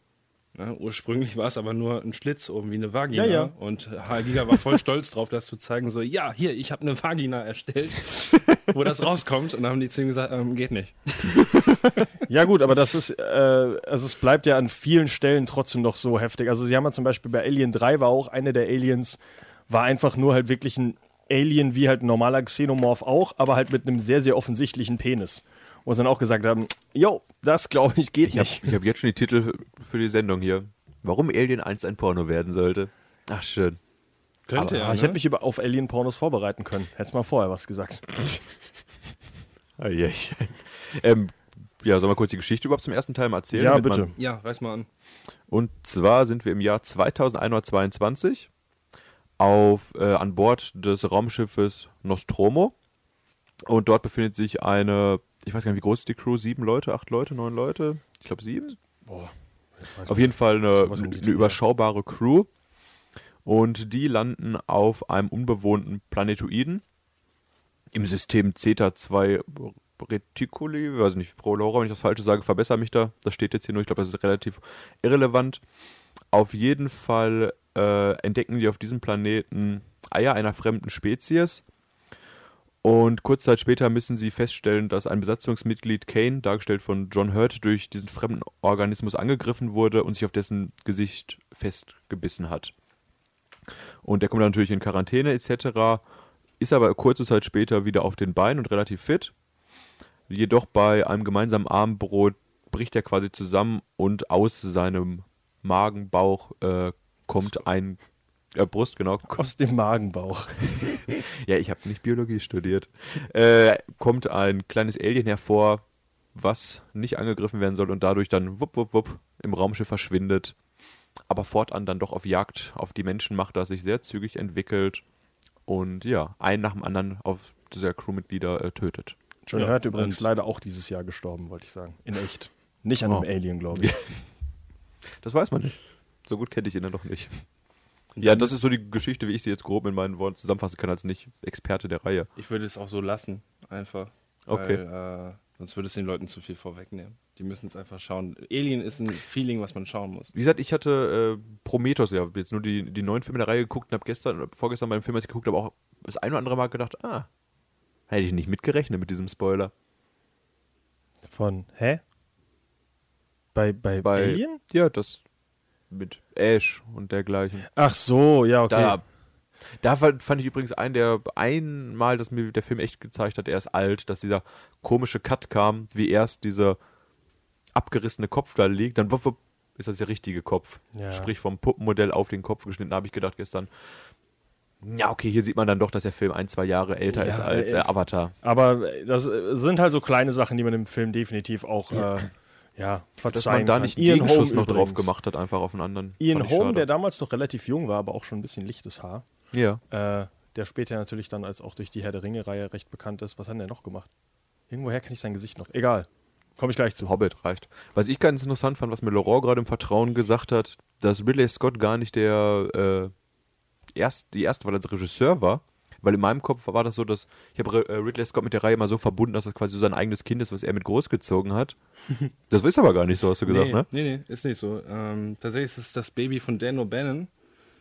Ne? Ursprünglich war es aber nur ein Schlitz oben wie eine Vagina. Ja, ja. Und Giga war voll stolz drauf, das zu zeigen, so, ja, hier, ich habe eine Vagina erstellt, wo das rauskommt. Und dann haben die zu ihm gesagt, ähm, geht nicht. Ja gut, aber das ist, äh, also es bleibt ja an vielen Stellen trotzdem noch so heftig. Also sie haben ja zum Beispiel bei Alien 3 war auch eine der Aliens, war einfach nur halt wirklich ein Alien wie halt ein normaler Xenomorph auch, aber halt mit einem sehr, sehr offensichtlichen Penis. Wo sie dann auch gesagt haben, jo, das glaube ich geht Ich habe nicht. hab jetzt schon die Titel für die Sendung hier. Warum Alien 1 ein Porno werden sollte. Ach, schön. Könnte Aber ja. ich ne? hätte mich über, auf Alien-Pornos vorbereiten können. Hättest mal vorher was gesagt. Ähm, ja, sollen wir kurz die Geschichte überhaupt zum ersten Teil mal erzählen? Ja, bitte. Man, ja, reiß mal an. und zwar sind wir im Jahr 2122 auf, äh, an Bord des Raumschiffes Nostromo. Und dort befindet sich eine, ich weiß gar nicht, wie groß ist die Crew? Sieben Leute, acht Leute, neun Leute? Ich glaube sieben. Boah. Auf jeden Fall eine, eine Dreh. überschaubare Crew. Und die landen auf einem unbewohnten Planetoiden im System Zeta 2 Reticuli. Weiß nicht, Pro Laura, wenn ich das Falsche sage, verbessere mich da. Das steht jetzt hier nur. Ich glaube, das ist relativ irrelevant. Auf jeden Fall äh, entdecken die auf diesem Planeten Eier einer fremden Spezies. Und kurze Zeit später müssen sie feststellen, dass ein Besatzungsmitglied Kane, dargestellt von John Hurt, durch diesen fremden Organismus angegriffen wurde und sich auf dessen Gesicht festgebissen hat. Und der kommt dann natürlich in Quarantäne etc., ist aber kurze Zeit später wieder auf den Beinen und relativ fit. Jedoch bei einem gemeinsamen Abendbrot bricht er quasi zusammen und aus seinem Magenbauch äh, kommt ein äh, Brust, genau, Aus dem Magenbauch. ja, ich habe nicht Biologie studiert. Äh, kommt ein kleines Alien hervor, was nicht angegriffen werden soll und dadurch dann wupp, wupp, wupp im Raumschiff verschwindet. Aber fortan dann doch auf Jagd auf die Menschen macht, das sich sehr zügig entwickelt und ja, einen nach dem anderen auf dieser Crewmitglieder äh, tötet. John Ja, Hurt übrigens leider auch dieses Jahr gestorben, wollte ich sagen. In echt. Nicht an Oh. einem Alien, glaube ich. Das weiß man nicht. So gut kenne ich ihn dann doch nicht. Ja, das ist so die Geschichte, wie ich sie jetzt grob in meinen Worten zusammenfassen kann, als nicht Experte der Reihe. Ich würde es auch so lassen, einfach. Okay. Weil, äh, sonst würde es den Leuten zu viel vorwegnehmen. Die müssen es einfach schauen. Alien ist ein Feeling, was man schauen muss. Wie gesagt, ich hatte äh, Prometheus, ja, jetzt nur die, die neuen Filme der Reihe geguckt und habe gestern, vorgestern beim Film, als ich geguckt habe, auch das ein oder andere Mal gedacht, ah, hätte ich nicht mitgerechnet mit diesem Spoiler. Von, hä? Bei, bei, Bei, Alien? Ja, das mit Ash und dergleichen. Ach so, ja, okay. Da, da fand ich übrigens einen, der einmal, dass mir der Film echt gezeigt hat, er ist alt, dass dieser komische Cut kam, wie erst dieser abgerissene Kopf da liegt, dann wupp, wupp, ist das der richtige Kopf. Ja. Sprich vom Puppenmodell auf den Kopf geschnitten, habe ich gedacht gestern. Ja, okay, hier sieht man dann doch, dass der Film ein, zwei Jahre älter Ja, ist als äh, äh, Avatar. Aber das äh, sind halt so kleine Sachen, die man im Film definitiv auch, ja, äh, ja Dass man da kann. nicht Ian Gegenschuss Holm noch drauf übrigens. gemacht hat, einfach auf einen anderen. Ian schade. der damals noch relativ jung war, aber auch schon ein bisschen lichtes Haar. Ja. Äh, der später natürlich dann als auch durch die Herr der Ringe-Reihe recht bekannt ist. Was hat denn der noch gemacht? Irgendwoher kenne ich sein Gesicht noch. Egal. Komme ich gleich zu. Hobbit reicht. Was ich ganz interessant fand, was mir Laurent gerade im Vertrauen gesagt hat, dass Ridley Scott gar nicht der äh, erst, die erste Wahl als Regisseur war. Weil in meinem Kopf war das so, dass ich habe äh, Ridley Scott mit der Reihe mal so verbunden, dass das quasi so sein eigenes Kind ist, was er mit großgezogen hat. Das ist aber gar nicht so, hast du gesagt, nee, ne? nee, nee, ist nicht so. Ähm, tatsächlich ist es das Baby von Dan O'Bannon,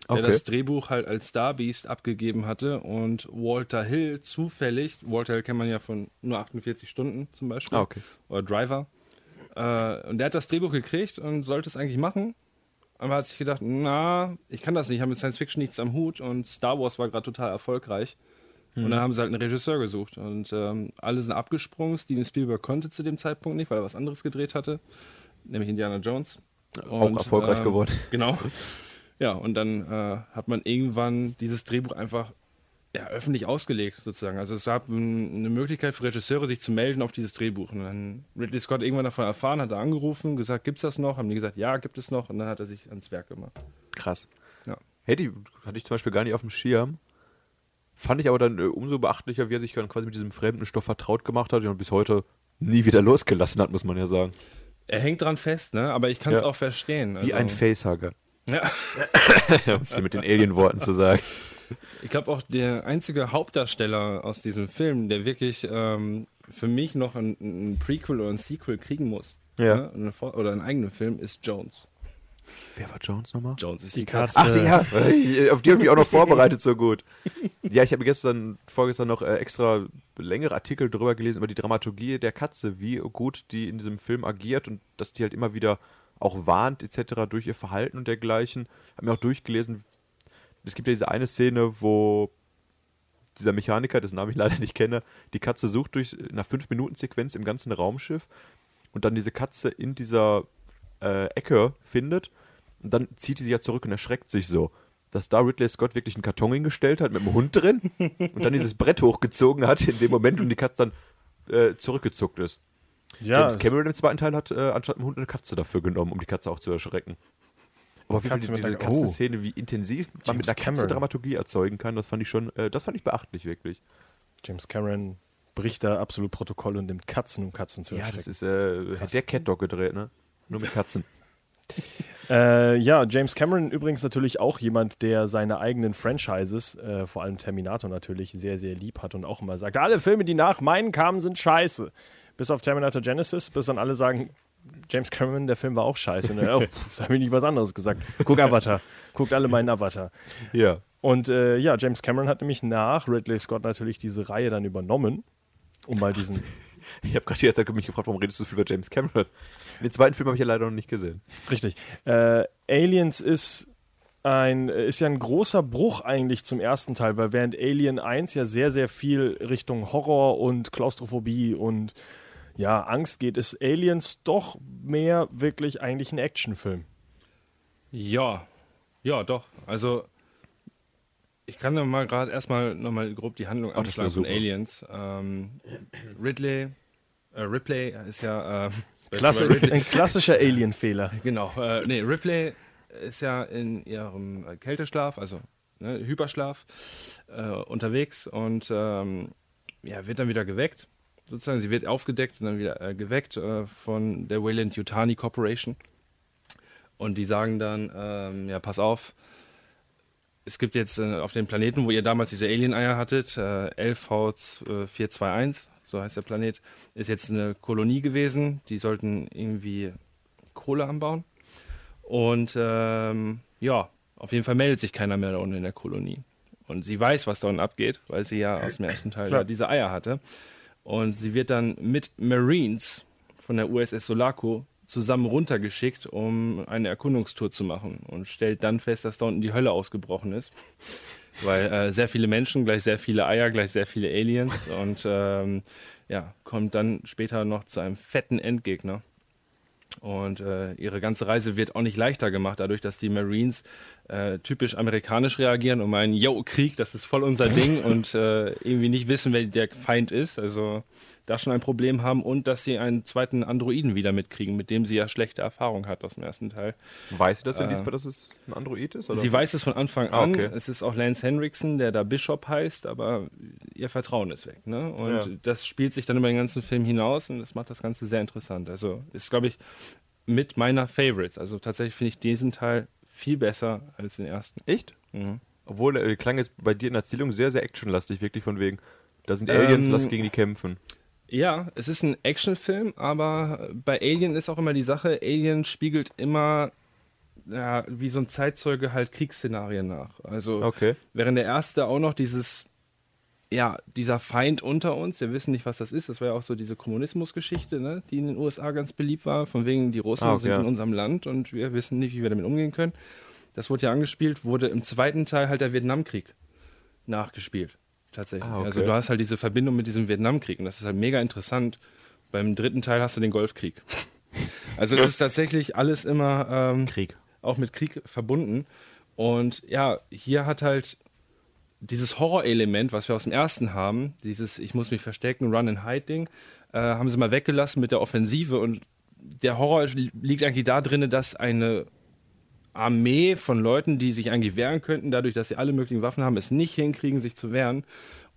der Okay. das Drehbuch halt als Starbeast abgegeben hatte und Walter Hill zufällig, Walter Hill kennt man ja von nur 48 Stunden zum Beispiel, Ah, okay. oder Driver, äh, und der hat das Drehbuch gekriegt und sollte es eigentlich machen. Aber hat sich gedacht, na, ich kann das nicht, ich habe mit Science Fiction nichts am Hut und Star Wars war gerade total erfolgreich. Und dann haben sie halt einen Regisseur gesucht. Und ähm, alle sind abgesprungen. Steven Spielberg konnte zu dem Zeitpunkt nicht, weil er was anderes gedreht hatte, nämlich Indiana Jones. Auch erfolgreich geworden. Genau. Ja, und dann äh, hat man irgendwann dieses Drehbuch einfach ja, öffentlich ausgelegt, sozusagen. Also es gab ein- eine Möglichkeit für Regisseure, sich zu melden auf dieses Drehbuch. Und dann Ridley Scott irgendwann davon erfahren, hat er angerufen, gesagt, gibt's das noch? Haben die gesagt, ja, gibt es noch. Und dann hat er sich ans Werk gemacht. Krass. Ja. Hätte ich, hatte ich zum Beispiel gar nicht auf dem Schirm. Fand ich aber dann äh, umso beachtlicher, wie er sich dann quasi mit diesem fremden Stoff vertraut gemacht hat und bis heute nie wieder losgelassen hat, muss man ja sagen. Er hängt dran fest, ne? Aber ich kann es Ja. auch verstehen. Wie also, ein Facehugger. Ja. um es mit den Alien-Worten zu sagen. Ich glaube auch der einzige Hauptdarsteller aus diesem Film, der wirklich ähm, für mich noch ein, ein Prequel oder ein Sequel kriegen muss, Ja. ne? Oder einen eigenen Film, ist Jones. Wer war Jones nochmal? Jones ist Die die, Katze. Katze. Ach, die, ja, auf die habe ich mich auch noch vorbereitet, so gut. Ja, ich habe gestern, vorgestern noch äh, extra längere Artikel drüber gelesen, über die Dramaturgie der Katze, wie gut die in diesem Film agiert und dass die halt immer wieder auch warnt, etc., durch ihr Verhalten und dergleichen. Habe mir auch durchgelesen, es gibt ja diese eine Szene, wo dieser Mechaniker, dessen Namen ich leider nicht kenne, die Katze sucht durch einer 5-Minuten-Sequenz im ganzen Raumschiff und dann diese Katze in dieser äh, Ecke findet und dann zieht die sich ja zurück und erschreckt sich so. Dass da Ridley Scott wirklich einen Karton hingestellt hat mit einem Hund drin und dann dieses Brett hochgezogen hat in dem Moment und die Katze dann äh, zurückgezuckt ist. Ja, James Cameron im zweiten Teil hat äh, anstatt einem Hund eine Katze dafür genommen, um die Katze auch zu erschrecken. Aber Fall Katze mit diese der- Katzenszene, wie intensiv man James mit einer Katze. Dramaturgie erzeugen kann, das fand ich schon, äh, das fand ich beachtlich wirklich. James Cameron bricht da absolut Protokoll und nimmt Katzen, um Katzen zu Ja, erschrecken. das ist äh, Krass. der Cat Dog gedreht, ne? Nur mit Katzen. Äh, ja, James Cameron übrigens natürlich auch jemand, der seine eigenen Franchises, äh, vor allem Terminator natürlich, sehr, sehr lieb hat und auch immer sagt, alle Filme, die nach meinen kamen, sind scheiße. Bis auf Terminator Genesis, bis dann alle sagen, James Cameron, der Film war auch scheiße. Ne? Oh, da habe ich nicht was anderes gesagt. Guck Avatar. Guckt alle meinen Avatar. Ja. Und äh, ja, James Cameron hat nämlich nach Ridley Scott natürlich diese Reihe dann übernommen, um mal diesen Ich habe gerade die ganze Zeit mich gefragt, warum redest du so viel über James Cameron? Den zweiten Film habe ich ja leider noch nicht gesehen. Richtig. Äh, Aliens ist ein, ist ja ein großer Bruch eigentlich zum ersten Teil, weil während Alien 1 ja sehr, sehr viel Richtung Horror und Klaustrophobie und ja, Angst geht, ist Aliens doch mehr wirklich eigentlich ein Actionfilm. Ja, ja, doch. Also ich kann mal gerade erstmal nochmal grob die Handlung abschlagen von. Aliens. Ähm, Ridley, äh, Ripley ist ja äh, Klasse, ein klassischer Alien-Fehler. genau. Äh, nee, Ripley ist ja in ihrem äh, Kälteschlaf, also ne, Hyperschlaf, äh, unterwegs und ähm, ja, wird dann wieder geweckt. Sozusagen, sie wird aufgedeckt und dann wieder äh, geweckt äh, von der Wayland Yutani Corporation. Und die sagen dann, ähm, ja, pass auf, es gibt jetzt äh, auf dem Planeten, wo ihr damals diese Alien-Eier hattet, äh, LV421, so heißt der Planet, ist jetzt eine Kolonie gewesen. Die sollten irgendwie Kohle anbauen. Und ähm, ja, auf jeden Fall meldet sich keiner mehr da unten in der Kolonie. Und sie weiß, was da unten abgeht, weil sie ja aus dem ersten Teil diese Eier hatte. Und sie wird dann mit Marines von der USS Sulaco zusammen runtergeschickt, um eine Erkundungstour zu machen. Und stellt dann fest, dass da unten die Hölle ausgebrochen ist. Weil äh, sehr viele Menschen, gleich sehr viele Eier, gleich sehr viele Aliens. Und ähm, ja, kommt dann später noch zu einem fetten Endgegner. Und äh, ihre ganze Reise wird auch nicht leichter gemacht, dadurch, dass die Marines äh, typisch amerikanisch reagieren und meinen, yo, Krieg, das ist voll unser Ding und äh, irgendwie nicht wissen, wer der Feind ist. Also da schon ein Problem haben und dass sie einen zweiten Androiden wieder mitkriegen, mit dem sie ja schlechte Erfahrung hat aus dem ersten Teil. Weiß sie das denn Äh, diesmal, dass es ein Android ist? Oder? Sie weiß es von Anfang Ah, an. okay. Es ist auch Lance Henriksen, der da Bishop heißt, aber ihr Vertrauen ist weg. Ne? Und Ja. das spielt sich dann über den ganzen Film hinaus und das macht das Ganze sehr interessant. Also ist, glaube ich, mit meiner Favorites. Also tatsächlich finde ich diesen Teil viel besser als den ersten. Echt? Mhm. Obwohl, äh, klang jetzt bei dir in der Erzählung sehr, sehr actionlastig, wirklich von wegen. Da sind Aliens, Ähm, lass gegen die kämpfen. Ja, es ist ein Actionfilm, aber bei Alien ist auch immer die Sache, Alien spiegelt immer ja, wie so ein Zeitzeuge halt Kriegsszenarien nach. Also Okay. während der erste auch noch dieses, ja, dieser Feind unter uns, wir wissen nicht, was das ist, das war ja auch so diese Kommunismusgeschichte, ne, die in den USA ganz beliebt war, von wegen die Russen Ah, okay, sind in unserem Land und wir wissen nicht, wie wir damit umgehen können. Das wurde ja angespielt, wurde im zweiten Teil halt der Vietnamkrieg nachgespielt. Tatsächlich. Ah, okay. Also du hast halt diese Verbindung mit diesem Vietnamkrieg und das ist halt mega interessant. Beim dritten Teil hast du den Golfkrieg. Also das ist tatsächlich alles immer ähm, Krieg. auch mit Krieg verbunden. Und ja, hier hat halt dieses Horrorelement, was wir aus dem ersten haben, dieses Ich muss mich verstecken, Run and Hide Ding, äh, haben sie mal weggelassen mit der Offensive und der Horror liegt eigentlich da drin, dass eine Armee von Leuten, die sich eigentlich wehren könnten, dadurch, dass sie alle möglichen Waffen haben, es nicht hinkriegen, sich zu wehren.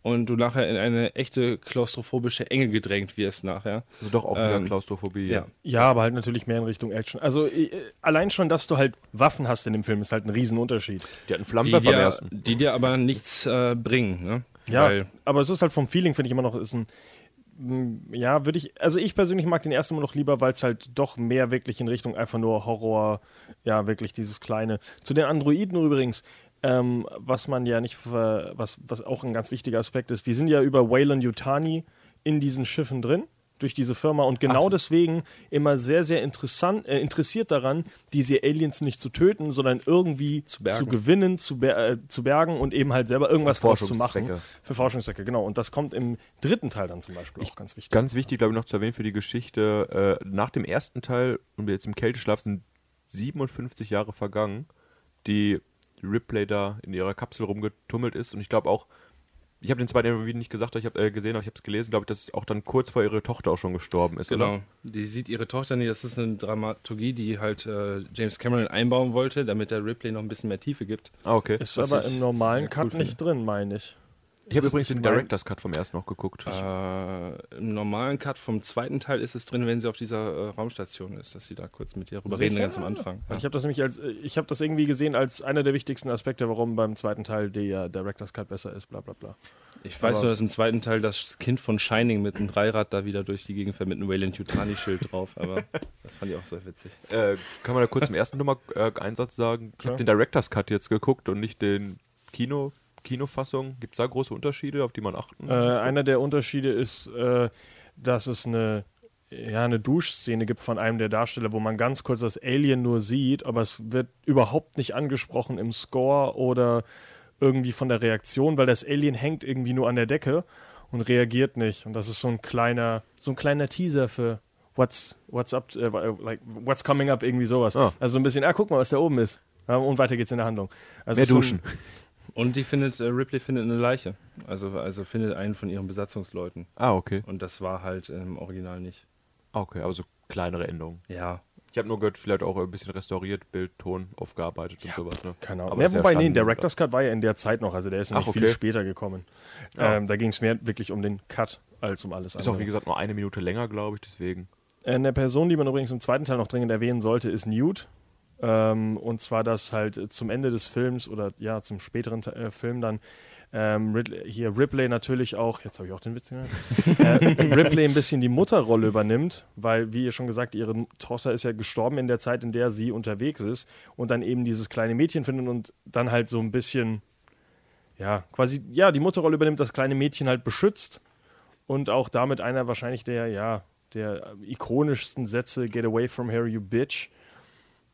Und du nachher in eine echte klaustrophobische Enge gedrängt wirst nachher. Also doch auch wieder Ähm, Klaustrophobie. Ja. Ja, aber halt natürlich mehr in Richtung Action. Also äh, allein schon, dass du halt Waffen hast in dem Film, ist halt ein Riesenunterschied. Die hatten Flammenwerfer ersten. die dir aber nichts äh, bringen. Ne? Ja, Weil, aber es ist halt vom Feeling, finde ich immer noch, ist ein, ja, würde ich, also ich persönlich mag den ersten immer noch lieber, weil es halt doch mehr wirklich in Richtung einfach nur Horror, ja, wirklich dieses kleine. Zu den Androiden übrigens, ähm, was man ja nicht, was, was auch ein ganz wichtiger Aspekt ist, die sind ja über Wayland Yutani in diesen Schiffen drin. Durch diese Firma und genau deswegen immer sehr, sehr interessant, äh, interessiert daran, diese Aliens nicht zu töten, sondern irgendwie zu, bergen. gewinnen, zu, ber äh, zu bergen und eben halt selber irgendwas draus zu machen. Für Forschungszwecke, genau. Und das kommt im dritten Teil dann zum Beispiel auch ganz wichtig. Ganz wichtig, glaube ich, noch zu erwähnen für die Geschichte. Äh, nach dem ersten Teil und jetzt im Kälteschlaf sind 57 Jahre vergangen, die Ripley da in ihrer Kapsel rumgetummelt ist. Und ich glaube auch, ich habe den zweiten Video nicht gesagt, ich habe äh, gesehen, aber ich habe es gelesen, glaube ich, dass auch dann kurz vor ihre Tochter auch schon gestorben ist, genau. oder? Die sieht ihre Tochter nicht. Das ist eine Dramaturgie, die halt äh, James Cameron einbauen wollte, damit der Ripley noch ein bisschen mehr Tiefe gibt. Ah, okay. Ist Was aber im normalen Cut cool nicht drin, meine ich. Ich habe übrigens den Director's Cut vom ersten noch geguckt. Äh, Im normalen Cut vom zweiten Teil ist es drin, wenn sie auf dieser äh, Raumstation ist, dass sie da kurz mit ihr rüber reden, ganz am Anfang. Ja. Ich habe das nämlich als, äh, ich habe das irgendwie gesehen als einer der wichtigsten Aspekte, warum beim zweiten Teil der Director's Cut besser ist, bla bla bla. Ich weiß Aber- nur, dass im zweiten Teil das Kind von Shining mit einem Dreirad da wieder durch die Gegend fährt mit einem Wayland Yutani-Schild drauf, aber das fand ich auch sehr witzig. Äh, kann man da kurz im ersten Nummer äh, Einsatz sagen? Ich habe den Director's Cut jetzt geguckt und nicht den Kino, Kinofassung. Gibt es da große Unterschiede, auf die man achten Äh, einer der Unterschiede ist, äh, dass es eine, ja, eine Duschszene gibt von einem der Darsteller, wo man ganz kurz das Alien nur sieht, aber es wird überhaupt nicht angesprochen im Score oder irgendwie von der Reaktion, weil das Alien hängt irgendwie nur an der Decke und reagiert nicht. Und das ist so ein kleiner, so ein kleiner Teaser für What's, what's up, äh, like, what's coming up, irgendwie sowas. Ah. Also so ein bisschen, ah, guck mal, was da oben ist. Und weiter geht's in der Handlung. Also Mehr ist so ein- duschen. Und die findet, äh, Ripley findet eine Leiche. Also, also findet einen von ihren Besatzungsleuten. Ah, okay. Und das war halt im Original nicht. Ah, okay, aber so kleinere Änderungen. Ja. Ich habe nur gehört, vielleicht auch ein bisschen restauriert, Bild, Ton aufgearbeitet und sowas. Ne? Keine Ahnung. Aber Ja, ja wobei, nee, Standard. Director's Cut war ja in der Zeit noch, also der ist Ach, nicht viel okay. später gekommen. Ja. Ähm, da ging es mehr wirklich um den Cut als um alles Ist auch, wie andere. gesagt, nur eine Minute länger, glaube ich, deswegen. Eine Person, die man übrigens im zweiten Teil noch dringend erwähnen sollte, ist Newt. Ähm, und zwar, dass halt äh, zum Ende des Films oder ja, zum späteren Te- äh, Film dann ähm, Ridley, hier Ripley natürlich auch, jetzt habe ich auch den Witz gemacht, äh, Ripley ein bisschen die Mutterrolle übernimmt, weil, wie ihr schon gesagt, ihre Tochter ist ja gestorben in der Zeit, in der sie unterwegs ist und dann eben dieses kleine Mädchen findet und dann halt so ein bisschen, ja, quasi, ja, die Mutterrolle übernimmt, das kleine Mädchen halt beschützt und auch damit einer wahrscheinlich der, ja, der ikonischsten Sätze, Get away from here, you bitch.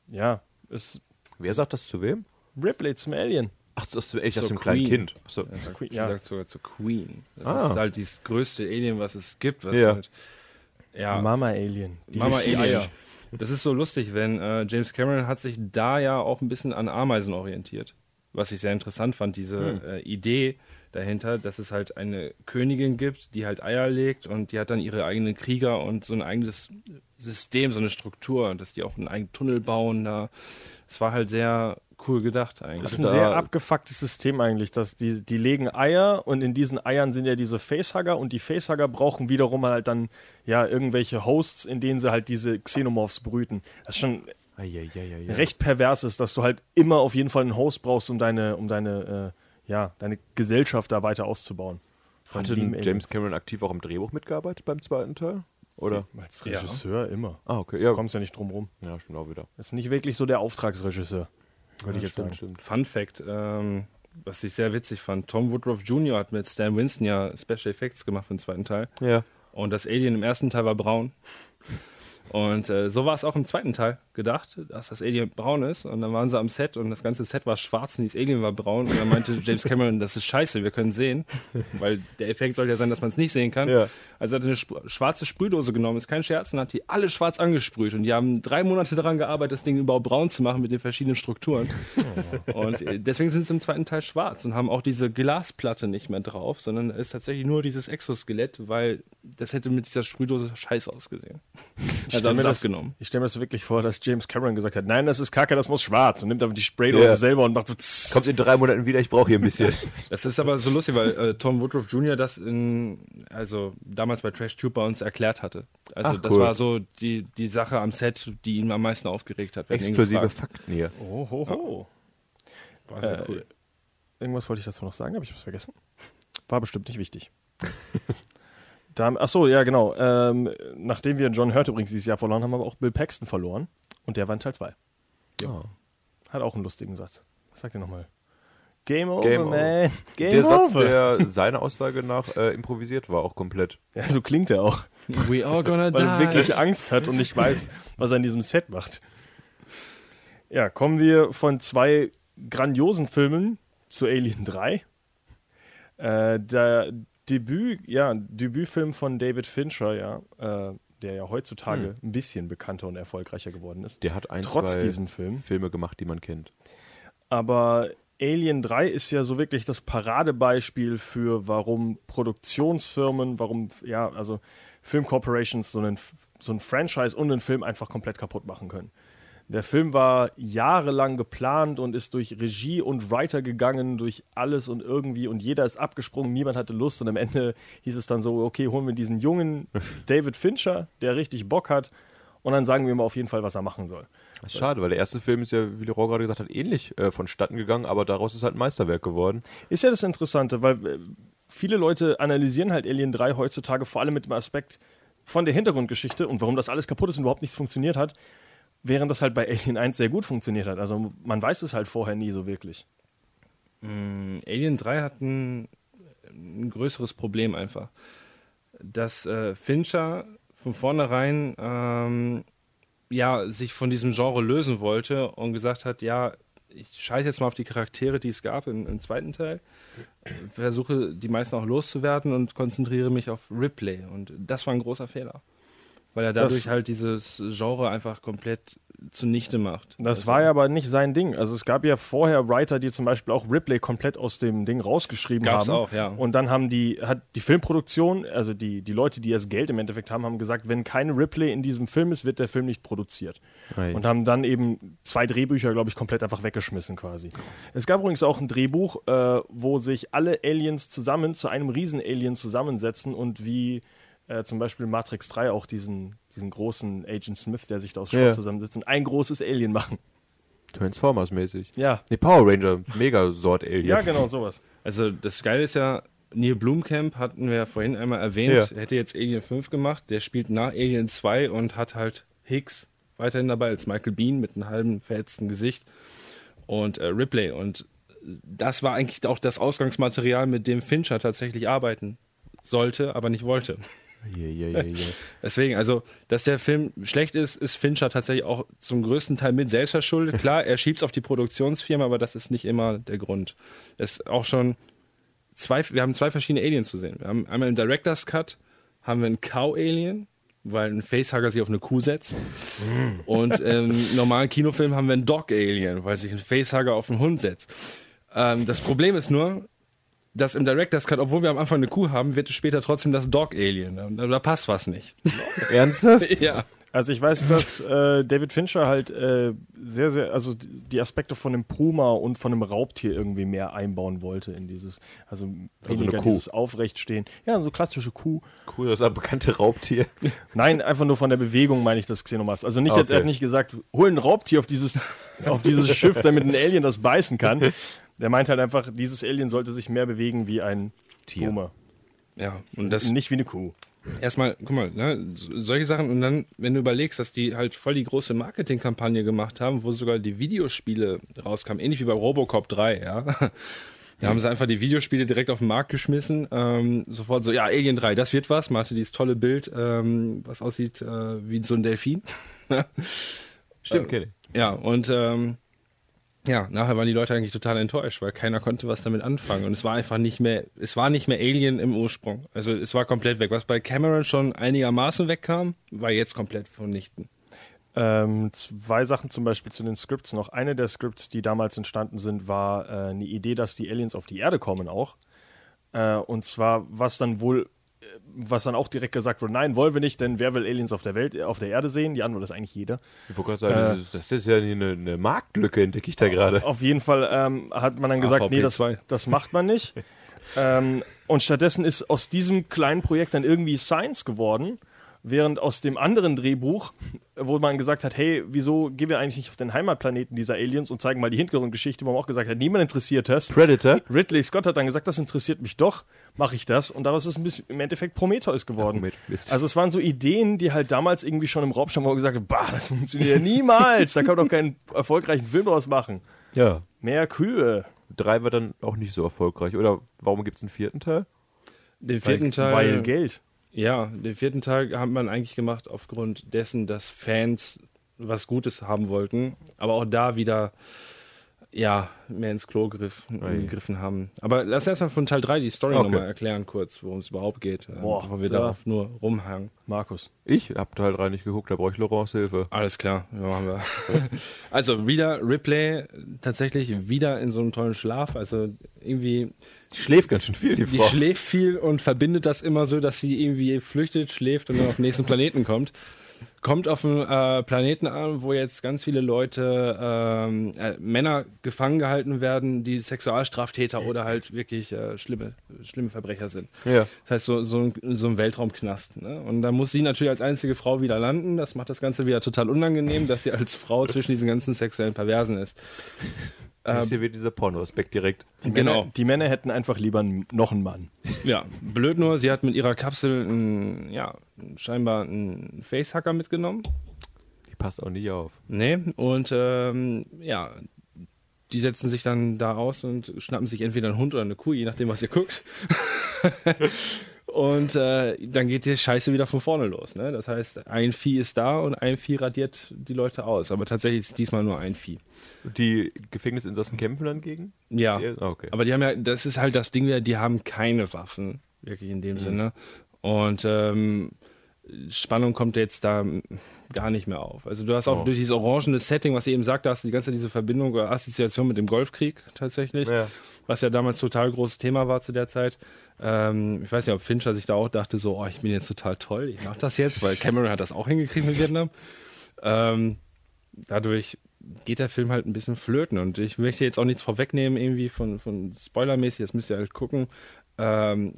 Ja, ist Wer sagt das zu wem? Ripley zum Alien. Ach, das ist echt Zur das zum kleinen Queen. Kind. Achso. Er sagt, Queen, sie ja. sagt sogar zur Queen. Das Ah. ist halt das größte Alien, was es gibt. Was Ja. halt, ja, Mama Alien. Die Mama Alien. Eier. Das ist so lustig, wenn äh, James Cameron hat sich da ja auch ein bisschen an Ameisen orientiert. Was ich sehr interessant fand, diese äh, Idee dahinter, dass es halt eine Königin gibt, die halt Eier legt und die hat dann ihre eigenen Krieger und so ein eigenes System, so eine Struktur, dass die auch einen eigenen Tunnel bauen da. Es war halt sehr cool gedacht Das eigentlich. ist ein da- sehr abgefucktes System eigentlich, dass die, die legen Eier und in diesen Eiern sind ja diese Facehugger und die Facehugger brauchen wiederum halt dann ja irgendwelche Hosts, in denen sie halt diese Xenomorphs brüten. Das ist schon Eieieiei. recht pervers ist, dass du halt immer auf jeden Fall einen Host brauchst, um deine, um deine, äh, ja, deine Gesellschaft da weiter auszubauen. Von Hatte. James Cameron aktiv auch im Drehbuch mitgearbeitet beim zweiten Teil? Oder? Als Regisseur immer. Ah, okay. Ja, Du kommst ja nicht drum rum. ja stimmt auch wieder. Das ist nicht wirklich so der Auftragsregisseur, würde ich jetzt stimmt, sagen. stimmt. Fun Fact, ähm, was ich sehr witzig fand, Tom Woodruff Jr. hat mit Stan Winston ja Special Effects gemacht für den zweiten Teil. Ja. Und das Alien im ersten Teil war braun. Und äh, so war es auch im zweiten Teil gedacht, dass das Alien braun ist. Und dann waren sie am Set und das ganze Set war schwarz und dieses Alien war braun. Und dann meinte James Cameron, das ist scheiße, wir können sehen. Weil der Effekt soll ja sein, dass man es nicht sehen kann. Ja. Also hat er eine schwarze Sprühdose genommen, ist kein Scherz, und hat die alle schwarz angesprüht. Und die haben drei Monate daran gearbeitet, das Ding überhaupt braun zu machen mit den verschiedenen Strukturen. und äh, deswegen sind sie im zweiten Teil schwarz und haben auch diese Glasplatte nicht mehr drauf, sondern ist tatsächlich nur dieses Exoskelett, weil das hätte mit dieser Sprühdose scheiße ausgesehen. Also sie das- abgenommen. Ich stelle mir das wirklich vor, dass James Cameron gesagt hat, nein, das ist kacke, das muss schwarz und nimmt aber die Spraydose Ja. selber und macht so tss. Kommt in drei Monaten wieder, ich brauche hier ein bisschen. Das ist aber so lustig, weil äh, Tom Woodruff Jr. das in, also damals bei Trash Tube bei uns erklärt hatte. Also Ach, das cool. war so die, die Sache am Set, die ihn am meisten aufgeregt hat. Exklusive. Fakten hier. Oh, ho, ho. War sehr Äh, cool. Irgendwas wollte ich dazu noch sagen, habe ich was vergessen? War bestimmt nicht wichtig. da, ach so, ja, genau. Ähm, nachdem wir John Hurt übrigens dieses Jahr verloren haben, haben wir auch Bill Paxton verloren. Und der war in Teil 2. Ja. Hat auch einen lustigen Satz. Was sagt ihr nochmal? Game over, Game over. man. Game Der Satz, over. der seiner Aussage nach äh, improvisiert war, auch komplett. ja, so klingt er auch. We all gonna Weil die. er wirklich Angst hat und nicht weiß, was er in diesem Set macht. Ja, kommen wir von zwei grandiosen Filmen zu Alien 3. Äh, der Debüt, ja, Debütfilm von David Fincher, ja, äh, der ja heutzutage ein bisschen bekannter und erfolgreicher geworden ist. Der hat ein, Trotz diesem Film. Filme gemacht, die man kennt. Aber Alien 3 ist ja so wirklich das Paradebeispiel für, warum Produktionsfirmen, warum, ja, also Filmcorporations so einen, so ein Franchise und einen Film einfach komplett kaputt machen können. Der Film war jahrelang geplant und ist durch Regie und Writer gegangen, durch alles und irgendwie und jeder ist abgesprungen, niemand hatte Lust und am Ende hieß es dann so, okay, holen wir diesen jungen David Fincher, der richtig Bock hat und dann sagen wir ihm auf jeden Fall, was er machen soll. Das ist schade, weil der erste Film ist ja, wie Leroy gerade gesagt hat, ähnlich äh, vonstatten gegangen, aber daraus ist halt ein Meisterwerk geworden. Ist ja das Interessante, weil äh, viele Leute analysieren halt Alien 3 heutzutage vor allem mit dem Aspekt von der Hintergrundgeschichte und warum das alles kaputt ist und überhaupt nichts funktioniert hat, während das halt bei Alien 1 sehr gut funktioniert hat. Also man weiß es halt vorher nie so wirklich. Alien 3 hat ein, ein größeres Problem einfach. Dass äh, Fincher von vornherein ähm, ja, sich von diesem Genre lösen wollte und gesagt hat, ja, ich scheiße jetzt mal auf die Charaktere, die es gab im, im zweiten Teil, versuche die meisten auch loszuwerden und konzentriere mich auf Ripley. Und das war ein großer Fehler. Weil er dadurch Das- halt dieses Genre einfach komplett zunichte macht. Das Also- war ja aber nicht sein Ding. Also es gab ja vorher Writer, die zum Beispiel auch Ripley komplett aus dem Ding rausgeschrieben Gab's haben. auch, ja. Und dann haben die, hat die Filmproduktion, also die, die Leute, die das Geld im Endeffekt haben, haben gesagt, wenn keine Ripley in diesem Film ist, wird der Film nicht produziert. Ei. Und haben dann eben zwei Drehbücher, glaube ich, komplett einfach weggeschmissen quasi. Es gab übrigens auch ein Drehbuch, äh, wo sich alle Aliens zusammen zu einem Riesen-Alien zusammensetzen und wie äh, zum Beispiel Matrix 3 auch diesen, diesen großen Agent Smith, der sich da aus Schrott Ja. zusammensetzt und ein großes Alien machen. Transformers-mäßig. Ja. Nee, Power Ranger, Mega-Sort-Alien. Ja, genau, sowas. Also das Geile ist ja, Neil Blumkamp hatten wir ja vorhin einmal erwähnt, Ja. hätte jetzt Alien 5 gemacht, der spielt nach Alien 2 und hat halt Hicks weiterhin dabei als Michael Bean mit einem halben verhetzten Gesicht und äh, Ripley und das war eigentlich auch das Ausgangsmaterial, mit dem Fincher tatsächlich arbeiten sollte, aber nicht wollte. Ja, ja, ja. Deswegen, also, dass der Film schlecht ist, ist Fincher tatsächlich auch zum größten Teil mit selbst verschuldet. Klar, er schiebt es auf die Produktionsfirma, aber das ist nicht immer der Grund. Es ist auch schon zwei, wir haben zwei verschiedene Aliens zu sehen. Wir haben einmal im Director's Cut haben wir einen Cow-Alien, weil ein Facehugger sich auf eine Kuh setzt. Und im normalen Kinofilm haben wir einen Dog-Alien, weil sich ein Facehugger auf einen Hund setzt. Ähm, das Problem ist nur, dass im Director's Cut, obwohl wir am Anfang eine Kuh haben, wird es später trotzdem das Dog-Alien. Da, da passt was nicht. Ernsthaft? ja. Also ich weiß, dass äh, David Fincher halt äh, sehr, sehr, also die Aspekte von einem Puma und von einem Raubtier irgendwie mehr einbauen wollte in dieses, also weniger eine Kuh. dieses Aufrechtstehen. Ja, so klassische Kuh. Cool, das ist ein bekannte Raubtier. Nein, einfach nur von der Bewegung meine ich das Xenomorphs. Also nicht jetzt, er hat Okay. nicht gesagt, hol ein Raubtier auf dieses, auf dieses Schiff, damit ein Alien das beißen kann. Der meint halt einfach, dieses Alien sollte sich mehr bewegen wie ein Tier. Puma. Ja, und das Nicht wie eine Kuh. erstmal, guck mal, ne, so- solche Sachen und dann, wenn du überlegst, dass die halt voll die große Marketingkampagne gemacht haben, wo sogar die Videospiele rauskamen, ähnlich wie bei Robocop 3, ja. Da haben sie einfach die Videospiele direkt auf den Markt geschmissen. Ähm, sofort so, ja, Alien 3, das wird was. Man hatte dieses tolle Bild, ähm, was aussieht äh, wie so ein Delfin. Stimmt, kenne ich. Ja, und ähm, ja, nachher waren die Leute eigentlich total enttäuscht, weil keiner konnte was damit anfangen. Und es war einfach nicht mehr, es war nicht mehr Alien im Ursprung. Also es war komplett weg. Was bei Cameron schon einigermaßen wegkam, war jetzt komplett vernichten. Ähm, zwei Sachen zum Beispiel zu den Scripts noch. Eine der Scripts, die damals entstanden sind, war äh, eine Idee, dass die Aliens auf die Erde kommen auch. Äh, und zwar, was dann wohl, was dann auch direkt gesagt wurde, nein, wollen wir nicht, denn wer will Aliens auf der Welt, auf der Erde sehen? Die Antwort ist eigentlich jeder. Ich wollte gerade sagen, das, ist, das ist ja eine, eine Marktlücke, entdecke ich da gerade. Auf jeden Fall ähm, hat man dann gesagt, AVP nee, das, 2. das macht man nicht. ähm, und stattdessen ist aus diesem kleinen Projekt dann irgendwie Science geworden, während aus dem anderen Drehbuch, wo man gesagt hat, hey, wieso gehen wir eigentlich nicht auf den Heimatplaneten dieser Aliens und zeigen mal die Hintergrundgeschichte, wo man auch gesagt hat, niemand interessiert das. Predator? Ridley Scott hat dann gesagt, das interessiert mich doch, mache ich das. Und daraus ist ein bisschen, im Endeffekt Prometheus geworden. Ja, also es waren so Ideen, die halt damals irgendwie schon im Raum standen, wo man gesagt hat, bah, das funktioniert ja niemals. da kann man doch keinen erfolgreichen Film draus machen. Ja. Mehr Kühe. Drei war dann auch nicht so erfolgreich. Oder warum gibt es einen vierten Teil? Den vierten weil, Teil. Weil Geld. Ja, den vierten Teil hat man eigentlich gemacht aufgrund dessen, dass Fans was Gutes haben wollten, aber auch da wieder ja, mehr ins Klo griff, Ui. gegriffen haben. Aber lass erstmal von Teil 3 die Story Okay. nochmal erklären, kurz, worum es überhaupt geht, äh, Boah, bevor wir da- darauf nur rumhangen. Markus. Ich habe Teil 3 nicht geguckt, da brauche ich Laurents Hilfe. Alles klar, ja, machen wir. also wieder Ripley tatsächlich wieder in so einem tollen Schlaf, also irgendwie Die schläft ganz schön viel, die Die Frau. schläft viel und verbindet das immer so, dass sie irgendwie flüchtet, schläft und dann auf den nächsten Planeten kommt. Kommt auf einen äh, Planeten an, wo jetzt ganz viele Leute, ähm, äh, Männer gefangen gehalten werden, die Sexualstraftäter oder halt wirklich äh, schlimme, schlimme Verbrecher sind. Ja. Das heißt, so, so, ein, so ein Weltraumknast. Ne? Und da muss sie natürlich als einzige Frau wieder landen. Das macht das Ganze wieder total unangenehm, dass sie als Frau zwischen diesen ganzen sexuellen Perversen ist. Das ist hier wieder dieser Porno-Aspekt direkt. Die Genau. Männer, die Männer hätten einfach lieber noch einen Mann. Ja, blöd nur, sie hat mit ihrer Kapsel ein, ja, scheinbar einen Facehacker mitgenommen. Die passt auch nicht auf. Nee, und ähm, ja, die setzen sich dann da aus und schnappen sich entweder einen Hund oder eine Kuh, je nachdem, was ihr guckt. und äh, dann geht die Scheiße wieder von vorne los. Ne? Das heißt, ein Vieh ist da und ein Vieh radiert die Leute aus. Aber tatsächlich ist diesmal nur ein Vieh. Die Gefängnisinsassen kämpfen dann gegen? Ja, Die- ah, okay. aber die haben ja, das ist halt das Ding, die haben keine Waffen, wirklich in dem Sinne. Und ähm, Spannung kommt jetzt da gar nicht mehr auf. Also du hast auch Oh. durch dieses orangene Setting, was ich eben sagte, hast du die ganze Zeit diese Verbindung oder Assoziation mit dem Golfkrieg tatsächlich, Ja. was ja damals total großes Thema war zu der Zeit. Ähm, ich weiß nicht, ob Fincher sich da auch dachte, so, oh, ich bin jetzt total toll, ich mach das jetzt, weil Cameron hat das auch hingekriegt mit Vietnam. Ähm, dadurch geht der Film halt ein bisschen flöten und ich möchte jetzt auch nichts vorwegnehmen irgendwie von, von Spoilermäßig, das müsst ihr halt gucken. Ähm,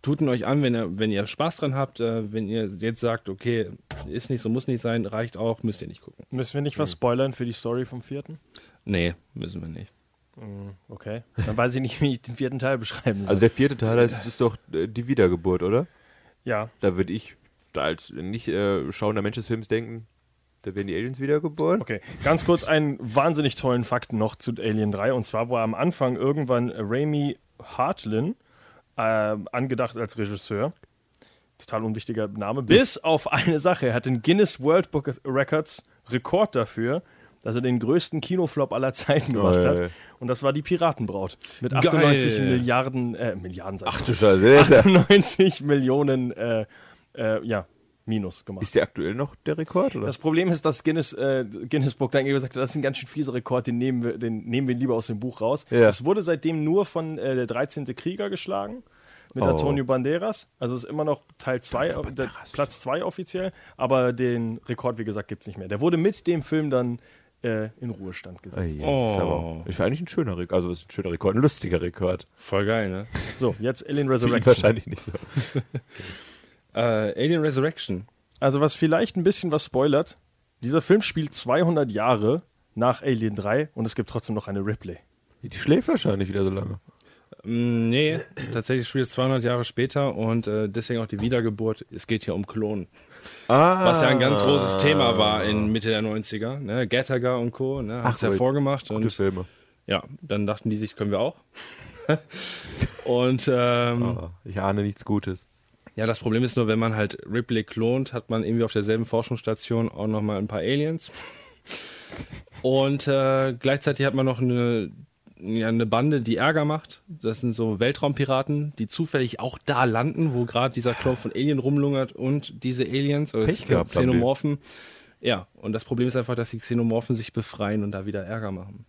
tut ihn euch an, wenn ihr, wenn ihr Spaß dran habt, äh, wenn ihr jetzt sagt, okay, ist nicht so, muss nicht sein, reicht auch, müsst ihr nicht gucken. Müssen wir nicht was spoilern für die Story vom vierten? Nee, müssen wir nicht. Okay. Dann weiß ich nicht, wie ich den vierten Teil beschreiben soll. Also der vierte Teil ist, ist doch äh, die Wiedergeburt, oder? ja. Da würde ich als nicht äh, schauender Mensch des Films denken, da werden die Aliens wiedergeboren. Okay, ganz kurz einen wahnsinnig tollen Fakt noch zu Alien 3. Und zwar war am Anfang irgendwann Rami Hartlin äh, angedacht als Regisseur. Total unwichtiger Name. Bis auf eine Sache. Er hat den Guinness World Book Records Rekord dafür, dass er den größten Kinoflop aller Zeiten gemacht hat. Und das war die Piratenbraut. Mit Geil. 98 Milliarden, äh, Milliarden, sag ich. Ach du Scheiße, der ist, ja, 98 Millionen, äh, äh, ja, Minus gemacht. ist der aktuell noch der Rekord, oder? Das Problem ist, dass Guinness, äh, Guinness Book dann gesagt hat, das ist ein ganz schön fieser Rekord, den nehmen wir, den nehmen wir lieber aus dem Buch raus. Ja. Das wurde seitdem nur von äh, der 13. Krieger geschlagen. Mit Oh. Antonio Banderas. Also ist immer noch Teil 2, der Platz 2 offiziell. Aber den Rekord, wie gesagt, gibt es nicht mehr. Der wurde mit dem Film dann äh, in Ruhestand gesetzt. Oh. ist aber, ich war eigentlich ein schöner Rekord, also ist ein schöner Rekord, ein lustiger Rekord. Voll geil, ne? So, jetzt Alien Resurrection. wahrscheinlich nicht so. Äh, Alien Resurrection. Also was vielleicht ein bisschen was spoilert, dieser Film spielt 200 Jahre nach Alien 3 und es gibt trotzdem noch eine Ripley. Die schläft wahrscheinlich wieder so lange. Mm, Nee, tatsächlich spielt es 200 Jahre später und äh, deswegen auch die Wiedergeburt. Es geht hier um Klonen. Ah, Was ja ein ganz großes Thema war in Mitte der 90er. Ne? Gattaker und Co. Ne? Haben Ach, es ja vorgemacht. Gute Und Filme. ja, dann dachten die sich, können wir auch. Und ähm, Ah, ich ahne nichts Gutes. ja, das Problem ist nur, wenn man halt Ripley klont, hat man irgendwie auf derselben Forschungsstation auch nochmal ein paar Aliens. Und äh, gleichzeitig hat man noch eine, ja, eine Bande, die Ärger macht. Das sind so Weltraumpiraten, die zufällig auch da landen, wo gerade dieser Klon von Alien rumlungert und diese Aliens oder Pech gehabt. Xenomorphen. Ja, und das Problem ist einfach, dass die Xenomorphen sich befreien und da wieder Ärger machen.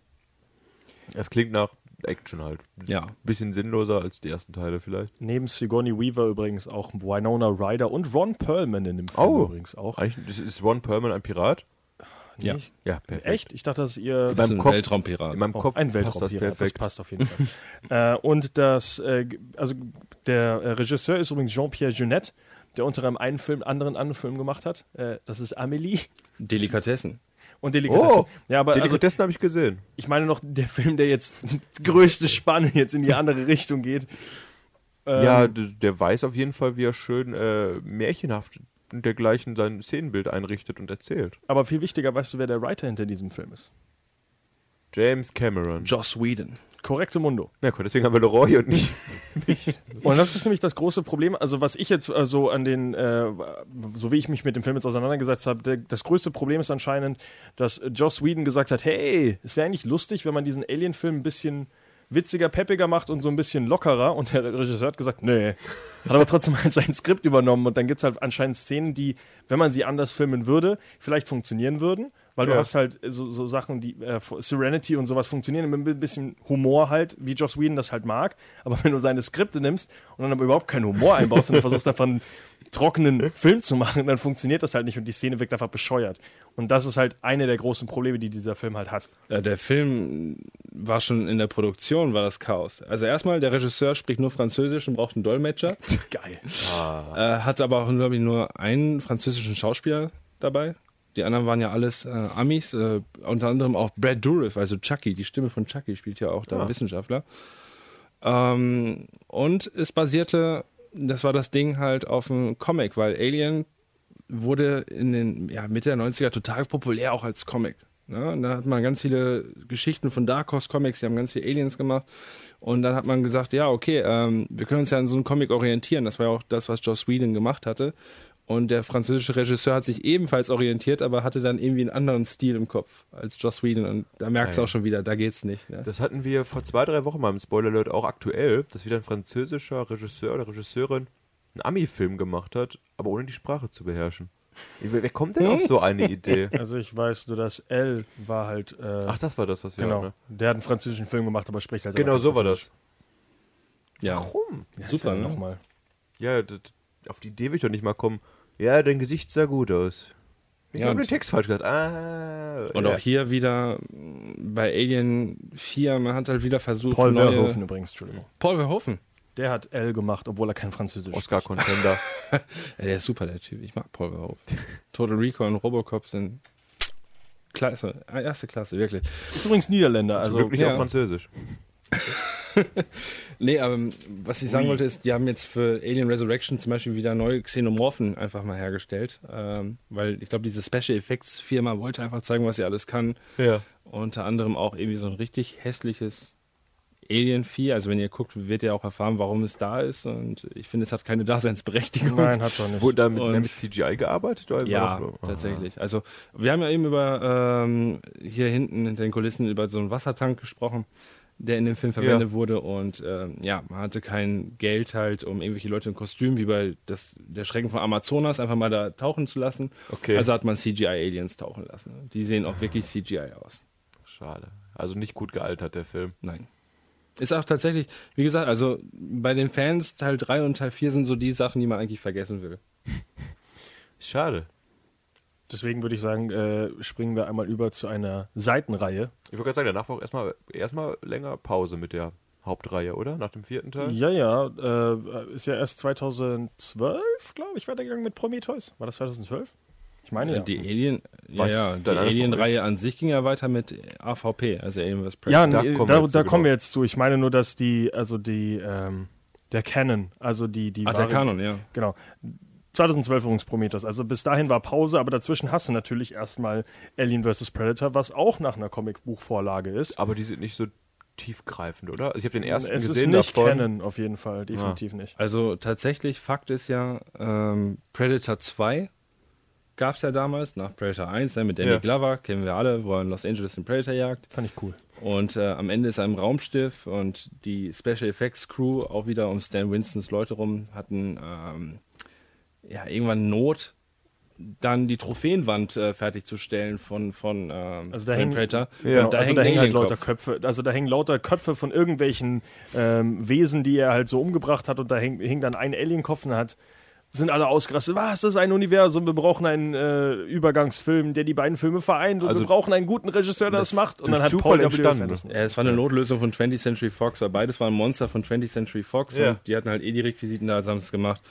Es klingt nach Action halt. Ja. Bisschen sinnloser als die ersten Teile vielleicht. Neben Sigourney Weaver übrigens auch Winona Ryder und Ron Perlman in dem Film Oh. übrigens auch. Eigentlich ist- ist Ron Perlman ein Pirat? Ja. Nicht? Ja, perfekt. Echt? Ich dachte, das ist ihr Das ist ein Kopf- Weltraumpirat. In meinem Oh, Kopf ein passt das Weltraumpirat, das, passt auf jeden Fall. äh, und das, äh, also der äh, Regisseur ist übrigens Jean-Pierre Jeunet, der unter anderem einen Film, anderen anderen Film gemacht hat. Äh, das ist Amélie Delikatessen. und Delikatessen. Oh, ja, aber also, Delikatessen habe ich gesehen. ich meine noch der Film, der jetzt größte Spanne jetzt in die andere Richtung geht. Ähm, ja, d- der weiß auf jeden Fall, wie er schön äh, märchenhaft und dergleichen sein Szenenbild einrichtet und erzählt. aber viel wichtiger, weißt du, wer der Writer hinter diesem Film ist? James Cameron. Joss Whedon. Korrekte Mundo. Na gut, deswegen haben wir Leroy und nicht. Und das ist nämlich das große Problem. Also, was ich jetzt äh, so an den, äh, so wie ich mich mit dem Film jetzt auseinandergesetzt habe, der, das größte Problem ist anscheinend, dass Joss Whedon gesagt hat: Hey, es wäre eigentlich lustig, wenn man diesen Alien-Film ein bisschen witziger, peppiger macht und so ein bisschen lockerer. Und der Regisseur hat gesagt: Nee. Hat aber trotzdem halt sein Skript übernommen. Und dann gibt es halt anscheinend Szenen, die, wenn man sie anders filmen würde, vielleicht funktionieren würden. Weil du Ja. hast halt so, so Sachen, die äh, Serenity und sowas funktionieren mit ein bisschen Humor halt, wie Joss Whedon das halt mag. Aber wenn du seine Skripte nimmst und dann aber überhaupt keinen Humor einbaust und versuchst einfach einen trockenen Film zu machen, dann funktioniert das halt nicht und die Szene wirkt einfach bescheuert. Und das ist halt eine der großen Probleme, die dieser Film halt hat. Ja, der Film war schon in der Produktion, war das Chaos. Also erstmal, der Regisseur spricht nur Französisch und braucht einen Dolmetscher. Geil. äh, hat aber auch, glaube ich, nur einen französischen Schauspieler dabei. Die anderen waren ja alles äh, Amis, äh, unter anderem auch Brad Dourif, also Chucky, die Stimme von Chucky spielt ja auch da Wissenschaftler. Ähm, und es basierte, das war das Ding halt auf einem Comic, weil Alien wurde in den ja, Mitte der 90er total populär, auch als Comic. Ne? Und da hat man ganz viele Geschichten von Dark Horse Comics, die haben ganz viele Aliens gemacht. Und dann hat man gesagt, ja, okay, ähm, wir können uns ja an so einem Comic orientieren. Das war ja auch das, was Joss Whedon gemacht hatte. Und der französische Regisseur hat sich ebenfalls orientiert, aber hatte dann irgendwie einen anderen Stil im Kopf als Joss Whedon. Und da merkst du auch schon wieder, da geht's nicht. Ne? Das hatten wir vor zwei, drei Wochen mal im Spoiler Alert auch aktuell, dass wieder ein französischer Regisseur oder Regisseurin einen Ami-Film gemacht hat, aber ohne die Sprache zu beherrschen. Wer, kommt denn auf so eine Idee? Also ich weiß nur, dass L war halt, äh, Ach, das war das, was wir genau, ne? der hat einen französischen Film gemacht, aber spricht halt Genau so war das. Ja. Warum? Ja, Super, ist ja ne? Nochmal. Ja, das, auf die Idee will ich doch nicht mal kommen. Ja, dein Gesicht sah gut aus. Ich Ja, habe den Text falsch gesagt. Ah, Und ja. auch hier wieder bei Alien 4, man hat halt wieder versucht, Paul. Verhoeven übrigens, Entschuldigung. Paul Verhoeven. Der hat L gemacht, obwohl er kein Französisch Oscar-Contender. Ja, der ist super, der Typ. Ich mag Paul Verhoeven. Total Recall und Robocop sind klasse. Ah, Erste Klasse, wirklich. Ist übrigens Niederländer, Also wirklich ja. auf Französisch. Nee, aber ähm, was ich sagen wollte ist, die haben jetzt für Alien Resurrection zum Beispiel wieder neue Xenomorphen einfach mal hergestellt. Ähm, weil ich glaube, diese Special Effects Firma wollte einfach zeigen, was sie alles kann. Ja. Unter anderem auch irgendwie so ein richtig hässliches Alien-Vieh. Also wenn ihr guckt, werdet ihr auch erfahren, warum es da ist. Und ich finde, es hat keine Daseinsberechtigung. Nein, hat doch nicht. Wurde da mit, mit CGI gearbeitet? Oder Ja, tatsächlich. Also wir haben ja eben über ähm, hier hinten hinter den Kulissen über so einen Wassertank gesprochen, der in dem Film verwendet wurde und ähm, ja, man hatte kein Geld halt, um irgendwelche Leute im Kostüm wie bei das, der Schrecken von Amazonas einfach mal da tauchen zu lassen. Okay. Also hat man CGI-Aliens tauchen lassen. Die sehen auch wirklich CGI aus. Schade. Also nicht gut gealtert, der Film. Nein. Ist auch tatsächlich, wie gesagt, also bei den Fans Teil 3 und Teil 4 sind so die Sachen, die man eigentlich vergessen will. Ist schade. Deswegen würde ich sagen, äh, springen wir einmal über zu einer Seitenreihe. Ich wollte gerade sagen, danach war auch erstmal, erstmal länger Pause mit der Hauptreihe, oder? Nach dem vierten Teil? Ja, ja, äh, ist ja erst 2012, glaube ich, weitergegangen mit Prometheus. War das 2012? Meine ja. Die Alien, ja, ja, die Alien-Reihe an sich ging ja weiter mit AVP, also Alien vs. Predator. Ja, Da nee, kommen da, wir da, jetzt zu, kommen genau. wir jetzt zu. Ich meine nur, dass die, also die, ähm, der Canon, also die, die Ach, der Kanon, ja. Genau. 2012 übrigens Prometheus. Also bis dahin war Pause, aber dazwischen hast du natürlich erstmal Alien vs. Predator, was auch nach einer Comicbuchvorlage ist. Aber die sind nicht so tiefgreifend, oder? Also ich habe den ersten es gesehen ist nicht davon. Canon auf jeden Fall, definitiv nicht. Also tatsächlich, Fakt ist ja, ähm, Predator 2 gab es ja damals, nach Predator 1, ne, mit Danny Ja. Glover, kennen wir alle, wo er in Los Angeles den Predator jagt. Fand ich cool. Und äh, am Ende ist er im Raumschiff und die Special Effects Crew, auch wieder um Stan Winstons Leute rum, hatten ähm, ja, irgendwann Not, dann die Trophäenwand äh, fertigzustellen von, von, ähm, Also da von hängen, Predator. Und da also hängt da hängen halt lauter Köpfe, also da hängen lauter Köpfe von irgendwelchen ähm, Wesen, die er halt so umgebracht hat und da hing, hing dann ein Alienkopf und hat sind alle ausgerastet. Was? Das ist ein Universum. Wir brauchen einen äh, Übergangsfilm, der die beiden Filme vereint. Und Also wir brauchen einen guten Regisseur, der das, das macht. Und dann hat Zufall Paul entstanden. Ja, es war eine Notlösung von 20th Century Fox, weil beides waren Monster von 20th Century Fox Ja. und die hatten halt eh die Requisiten da, haben es gemacht.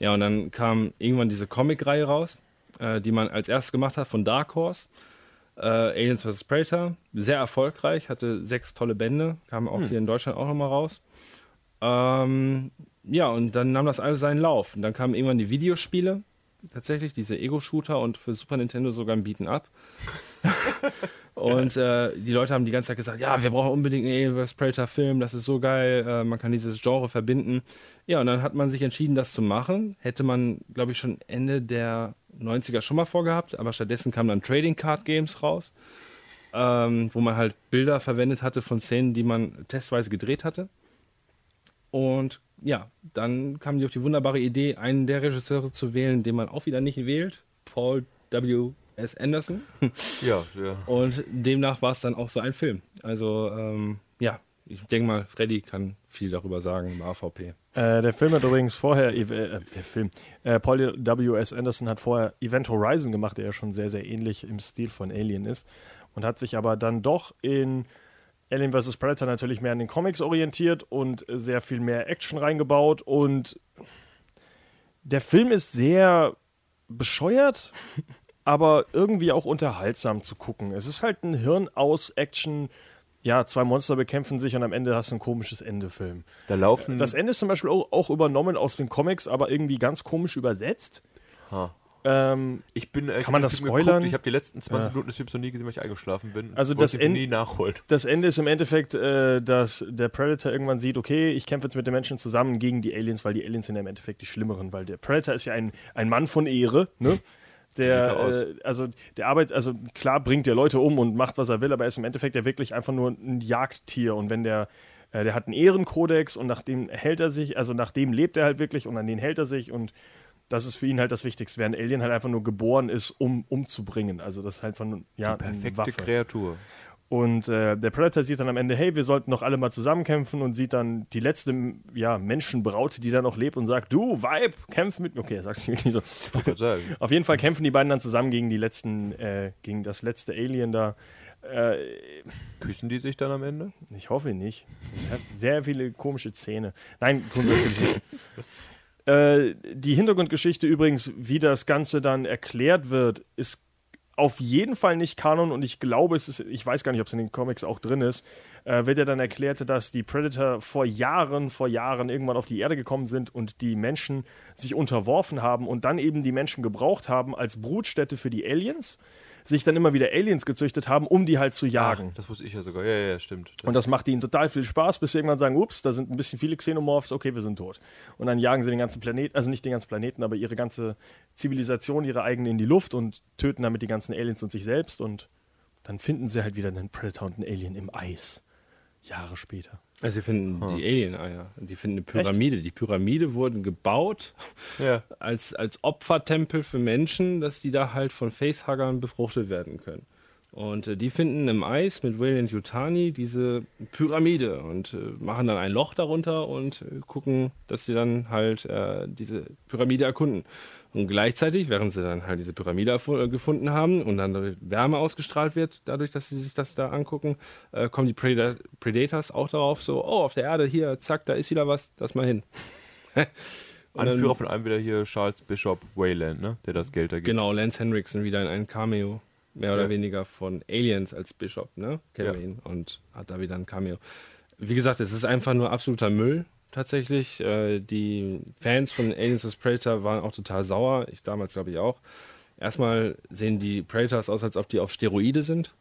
Ja, und dann kam irgendwann diese Comic-Reihe raus, äh, die man als erstes gemacht hat von Dark Horse. Äh, Aliens vs. Predator, sehr erfolgreich, hatte sechs tolle Bände, kam auch hier in Deutschland auch nochmal raus. Ähm, ja, und dann nahm das alles seinen Lauf. Und dann kamen irgendwann die Videospiele, tatsächlich, diese Ego-Shooter und für Super Nintendo sogar ein Beaten Up. und äh, die Leute haben die ganze Zeit gesagt, ja, wir brauchen unbedingt einen Alien vs. Predator-Film, das ist so geil, äh, man kann dieses Genre verbinden. Ja, und dann hat man sich entschieden, das zu machen. Hätte man, glaube ich, schon Ende der 90er schon mal vorgehabt, aber stattdessen kamen dann Trading Card Games raus, ähm, wo man halt Bilder verwendet hatte von Szenen, die man testweise gedreht hatte. Und ja, dann kam die auf die wunderbare Idee, einen der Regisseure zu wählen, den man auch wieder nicht wählt, Paul W. S. Anderson. Ja, ja. Und demnach war es dann auch so ein Film. Also ähm, ja, ich denke mal, Freddy kann viel darüber sagen im AVP. Äh, der Film hat übrigens vorher, äh, der Film, äh, Paul W. S. Anderson hat vorher Event Horizon gemacht, der ja schon sehr, sehr ähnlich im Stil von Alien ist. Und hat sich aber dann doch in Alien vs. Predator natürlich mehr an den Comics orientiert und sehr viel mehr Action reingebaut. Und der Film ist sehr bescheuert, aber irgendwie auch unterhaltsam zu gucken. Es ist halt ein Hirn aus Action. Ja, zwei Monster bekämpfen sich und am Ende hast du ein komisches Ende-Film. Da laufen. Das Ende ist zum Beispiel auch, auch übernommen aus den Comics, aber irgendwie ganz komisch übersetzt. Ha. Ähm, ich bin, äh, Kann man das spoilern? Geguckt. Ich habe die letzten 20 Ja. Minuten des Films noch nie gesehen, weil ich eingeschlafen bin. Also das ich End- nie nachholen. das Ende ist im Endeffekt, äh, dass der Predator irgendwann sieht, okay, ich kämpfe jetzt mit den Menschen zusammen gegen die Aliens, weil die Aliens sind ja im Endeffekt die Schlimmeren, weil der Predator ist ja ein, ein Mann von Ehre, ne? Er. Der, äh, also der arbeitet, also klar bringt der Leute um und macht, was er will, aber er ist im Endeffekt ja wirklich einfach nur ein Jagdtier und wenn der äh, der hat einen Ehrenkodex und nach dem hält er sich, also nach dem lebt er halt wirklich und an den hält er sich und das ist für ihn halt das Wichtigste, während Alien halt einfach nur geboren ist, um umzubringen. Also das ist halt von ja, Die perfekte Waffe. Kreatur. Und äh, der Predator sieht dann am Ende, hey, wir sollten doch alle mal zusammenkämpfen und sieht dann die letzte ja, Menschenbraut, die da noch lebt und sagt, du Weib, kämpf mit mir. Okay, er sagt es wirklich so. Auf jeden Fall kämpfen die beiden dann zusammen gegen die letzten, äh, gegen das letzte Alien da. Äh, Küssen die sich dann am Ende? ich hoffe nicht. Sehr viele komische Zähne. Nein, tun sie natürlich nicht. Äh, die Hintergrundgeschichte übrigens, wie das Ganze dann erklärt wird, ist auf jeden Fall nicht Kanon und ich glaube, es ist, ich weiß gar nicht, ob es in den Comics auch drin ist, äh, wird ja dann erklärt, dass die Predator vor Jahren, vor Jahren irgendwann auf die Erde gekommen sind und die Menschen sich unterworfen haben und dann eben die Menschen gebraucht haben als Brutstätte für die Aliens, sich dann immer wieder Aliens gezüchtet haben, um die halt zu jagen. Ach, das wusste ich ja sogar. Ja, ja, ja, stimmt. Und das macht ihnen total viel Spaß, bis sie irgendwann sagen, ups, da sind ein bisschen viele Xenomorphs, okay, wir sind tot. Und dann jagen sie den ganzen Planeten, also nicht den ganzen Planeten, aber ihre ganze Zivilisation, ihre eigene in die Luft und töten damit die ganzen Aliens und sich selbst. Und dann finden sie halt wieder einen Predator und einen Alien im Eis. Jahre später. Also sie finden die Alien-Eier. Die finden eine Pyramide. Die Pyramide wurden gebaut ja. als, als Opfertempel für Menschen, dass die da halt von Facehuggern befruchtet werden können. Und äh, die finden im Eis mit Wayland Yutani diese Pyramide und äh, machen dann ein Loch darunter und äh, gucken, dass sie dann halt äh, diese Pyramide erkunden. Und gleichzeitig, während sie dann halt diese Pyramide äh, gefunden haben und dann Wärme ausgestrahlt wird, dadurch, dass sie sich das da angucken, äh, kommen die Preda Predators auch darauf, so, oh, auf der Erde, hier, zack, da ist wieder was, lass mal hin. Und dann- Anführer von einem wieder hier Charles Bishop Wayland, ne? Der das Geld ergibt. Genau, Lance Henriksen wieder in einem Cameo, mehr oder Ja. weniger von Aliens als Bishop, ne? Kennen Ja. wir ihn und hat da wieder ein Cameo. Wie gesagt, es ist einfach nur absoluter Müll, tatsächlich. Äh, die Fans von Aliens vs. Predator waren auch total sauer, ich damals glaube ich auch. Erstmal sehen die Predators aus, als ob die auf Steroide sind.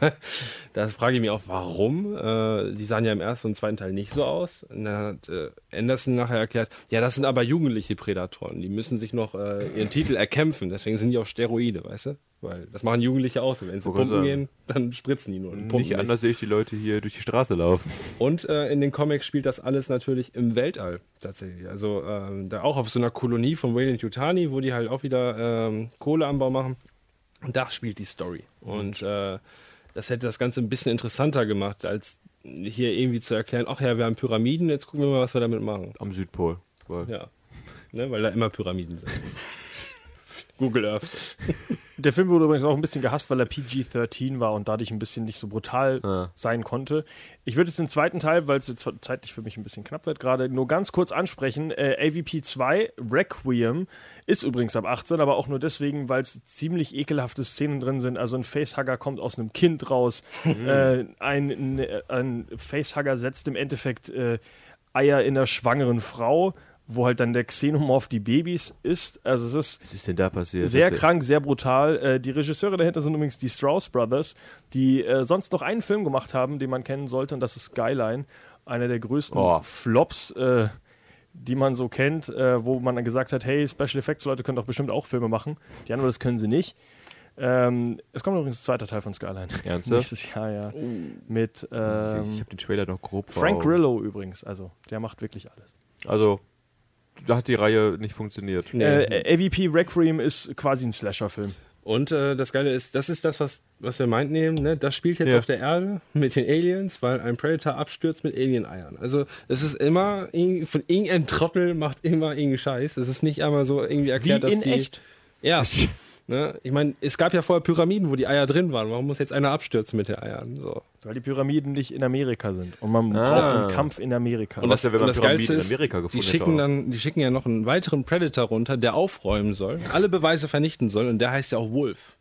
da frage ich mich auch, warum. Äh, die sahen ja im ersten und zweiten Teil nicht so aus. Und dann hat äh, Anderson nachher erklärt, ja, das sind aber jugendliche Prädatoren. Die müssen sich noch äh, ihren Titel erkämpfen. Deswegen sind die auf Steroide, weißt du? Weil das machen Jugendliche auch so. Wenn sie pumpen sagen. gehen, dann spritzen die nur. und pumpen Nicht anders sehe ich die Leute hier durch die Straße laufen. und äh, in den Comics spielt das alles natürlich im Weltall tatsächlich. Also ähm, da auch auf so einer Kolonie von Wayland Yutani, wo die halt auch wieder ähm, Kohleanbau machen. Und da spielt die Story. Und äh, das hätte das Ganze ein bisschen interessanter gemacht, als hier irgendwie zu erklären, ach ja, wir haben Pyramiden, jetzt gucken wir mal, was wir damit machen. Am Südpol. Weil Ja. Ne, weil da immer Pyramiden sind. Google Earth. Der Film wurde übrigens auch ein bisschen gehasst, weil er PG-13 war und dadurch ein bisschen nicht so brutal Ja. sein konnte. Ich würde jetzt den zweiten Teil, weil es jetzt zeitlich für mich ein bisschen knapp wird, gerade nur ganz kurz ansprechen. Äh, AVP 2 Requiem ist übrigens ab 18, aber auch nur deswegen, weil es ziemlich ekelhafte Szenen drin sind. Also ein Facehugger kommt aus einem Kind raus. äh, ein, ein, ein Facehugger setzt im Endeffekt äh, Eier in einer schwangeren Frau, wo halt dann der Xenomorph die Babys ist. Also es ist was ist denn da passiert? sehr Das- krank, sehr brutal. Äh, die Regisseure dahinter sind übrigens die Strauss Brothers, die äh, sonst noch einen Film gemacht haben, den man kennen sollte, und das ist Skyline. Einer der größten Oh. Flops, äh, die man so kennt, äh, wo man dann gesagt hat, hey, Special Effects Leute können doch bestimmt auch Filme machen. Die anderen, das können sie nicht. Ähm, es kommt übrigens ein zweiter Teil von Skyline. Ernsthaft? Nächstes Jahr, ja. Mit ich ähm, habe den Trailer noch grob vor Frank. Grillo übrigens. Also, der macht wirklich alles. Also, da hat die Reihe nicht funktioniert. Äh, AVP Requiem ist quasi ein Slasher-Film. Und äh, das Geile ist, das ist das, was, was wir meinten eben, ne? das spielt jetzt Ja. auf der Erde mit den Aliens, weil ein Predator abstürzt mit Alien-Eiern. Also es ist immer, irgend- von irgendein Trottel macht immer irgendeinen Scheiß. Es ist nicht einmal so irgendwie Wie erklärt, dass in die... echt. Ja. ne? Ich meine, es gab ja vorher Pyramiden, wo die Eier drin waren. Warum muss jetzt einer abstürzen mit den Eiern? So. Weil die Pyramiden nicht in Amerika sind. Und man Ah. braucht einen Kampf in Amerika. Und das, ja, wenn und man das Pyramiden Geilste in ist, Amerika die gefunden schicken, hätte dann, die schicken ja noch einen weiteren Predator runter, der aufräumen soll, alle Beweise vernichten soll und der heißt ja auch Wolf.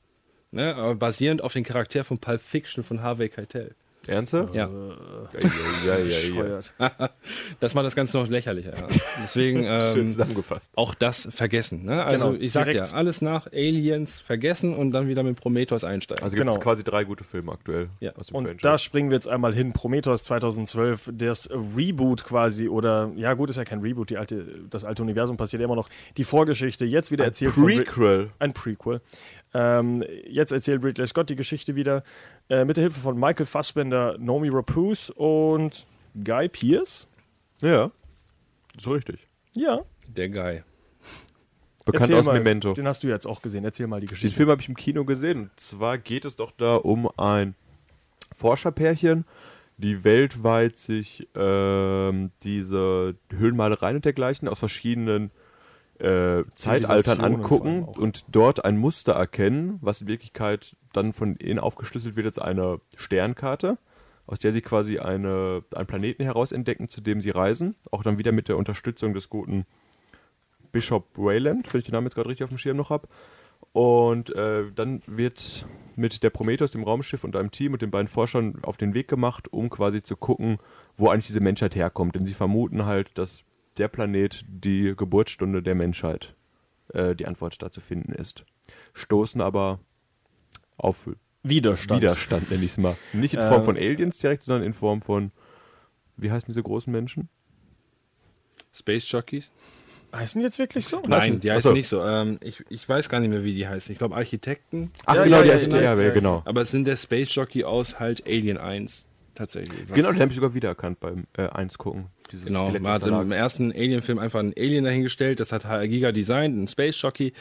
Ne? Aber basierend auf den Charakter von Pulp Fiction von Harvey Keitel. Ernsthaft? Ja. Ja, ja, ja, ja, ja. Bescheuert. Das macht das Ganze noch lächerlicher. Ja. Deswegen Schön ähm, zusammengefasst. auch das vergessen. Ne? Also Genau, ich sag direkt. ja, alles nach Aliens vergessen und dann wieder mit Prometheus einsteigen. Also gibt es Genau. quasi drei gute Filme aktuell Ja. aus dem Und Franchise. da springen wir jetzt einmal hin. Prometheus 2012, das Reboot quasi, oder ja gut, ist ja kein Reboot, die alte, das alte Universum passiert immer noch. Die Vorgeschichte, jetzt wieder erzählt von Rid- Prequel. ein Prequel. Ähm, jetzt erzählt Ridley Scott die Geschichte wieder äh, mit der Hilfe von Michael Fassbender, Nomi Rapace und Guy Pearce. Ja, so richtig. Ja. Der Guy. Bekannt Erzähl aus mal, Memento. Den hast du jetzt auch gesehen. Erzähl mal die Den Geschichte. Film habe ich im Kino gesehen. Und zwar geht es doch da um ein Forscherpärchen, die weltweit sich ähm, diese Höhlenmalereien und dergleichen aus verschiedenen äh, Zeitaltern angucken und dort ein Muster erkennen, was in Wirklichkeit dann von ihnen aufgeschlüsselt wird als eine Sternkarte, aus der sie quasi eine, einen Planeten heraus entdecken, zu dem sie reisen. Auch dann wieder mit der Unterstützung des guten Bishop Wayland, wenn ich den Namen jetzt gerade richtig auf dem Schirm noch habe. Und äh, dann wird mit der Prometheus, dem Raumschiff und einem Team und den beiden Forschern auf den Weg gemacht, um quasi zu gucken, wo eigentlich diese Menschheit herkommt. Denn sie vermuten halt, dass der Planet die Geburtsstunde der Menschheit äh, die Antwort da zu finden ist. Stoßen aber auf Widerstand. Widerstand, nenne ich es mal. Nicht in Form von Aliens direkt, sondern in Form von, wie heißen diese großen Menschen? Space Jockeys? Heißen die jetzt wirklich so? Nein, die heißen Achso. nicht so. Ähm, ich, ich weiß gar nicht mehr, wie die heißen. Ich glaube Architekten. Ach, Ja, genau, ja, die Architekten, ja, ja, ja, genau. Aber es sind der Space Jockey aus halt Alien 1. Tatsächlich. Was- Genau, den habe ich sogar wiedererkannt beim äh, 1 gucken. Dieses Genau, Skelett, man hat im ersten Alien-Film einfach einen Alien dahingestellt, das hat HR Giga designt, ein Space Jockey,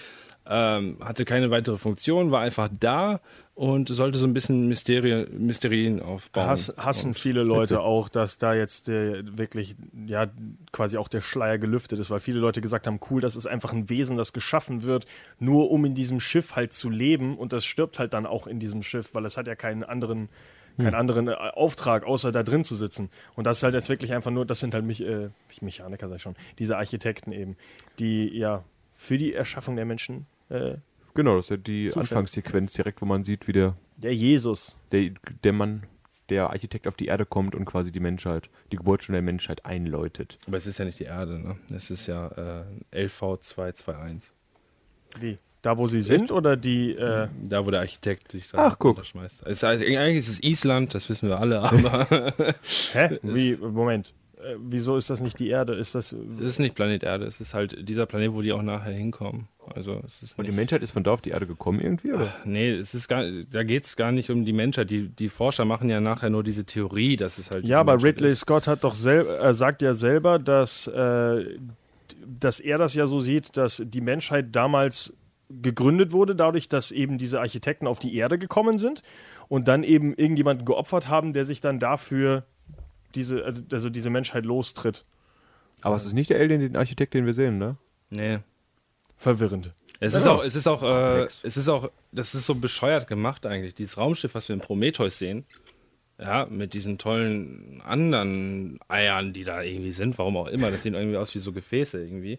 ähm, hatte keine weitere Funktion, war einfach da und sollte so ein bisschen Mysterien, Mysterien aufbauen. Hass, hassen Und viele Leute auch, dass da jetzt der, wirklich, ja, quasi auch der Schleier gelüftet ist, weil viele Leute gesagt haben, cool, das ist einfach ein Wesen, das geschaffen wird, nur um in diesem Schiff halt zu leben und das stirbt halt dann auch in diesem Schiff, weil es hat ja keinen anderen, keinen anderen äh, Auftrag, außer da drin zu sitzen. Und das ist halt jetzt wirklich einfach nur, das sind halt mich, äh, Mechaniker, sag ich schon, diese Architekten eben, die ja für die Erschaffung der Menschen, äh, Genau, das ist ja die Zuständig. Anfangssequenz direkt, wo man sieht, wie der, der Jesus der, der Mann, der Architekt auf die Erde kommt und quasi die Menschheit, die Geburtsstunde der Menschheit einläutet. Aber es ist ja nicht die Erde, ne? Es ist ja äh, LV221. Wie? Da, wo sie sind oder die. Äh, Da, wo der Architekt sich da Ach, guck. schmeißt. Es ist, also, eigentlich ist es Island, das wissen wir alle, aber hä? Wie? Moment. Äh, wieso ist das nicht die Erde? Ist das. es ist nicht Planet Erde, es ist halt dieser Planet, wo die auch nachher hinkommen. Also es ist Und die Menschheit ist von da auf die Erde gekommen irgendwie, oder? nee, es ist gar, da geht es gar nicht um die Menschheit. Die, die Forscher machen ja nachher nur diese Theorie, dass es halt. Ja, aber Menschheit Ridley ist. Scott hat doch sel äh, sagt ja selber, dass, äh, dass er das ja so sieht, dass die Menschheit damals gegründet wurde, dadurch, dass eben diese Architekten auf die Erde gekommen sind und dann eben irgendjemanden geopfert haben, der sich dann dafür diese, also, also diese Menschheit lostritt. Aber es ist nicht der Alien, den Architekt, den wir sehen, ne? Nee. Verwirrend. Es ist Genau. auch, es ist auch, äh, es ist auch, das ist so bescheuert gemacht eigentlich. Dieses Raumschiff, was wir in Prometheus sehen, ja, mit diesen tollen anderen Eiern, die da irgendwie sind, warum auch immer, das sehen irgendwie aus wie so Gefäße irgendwie,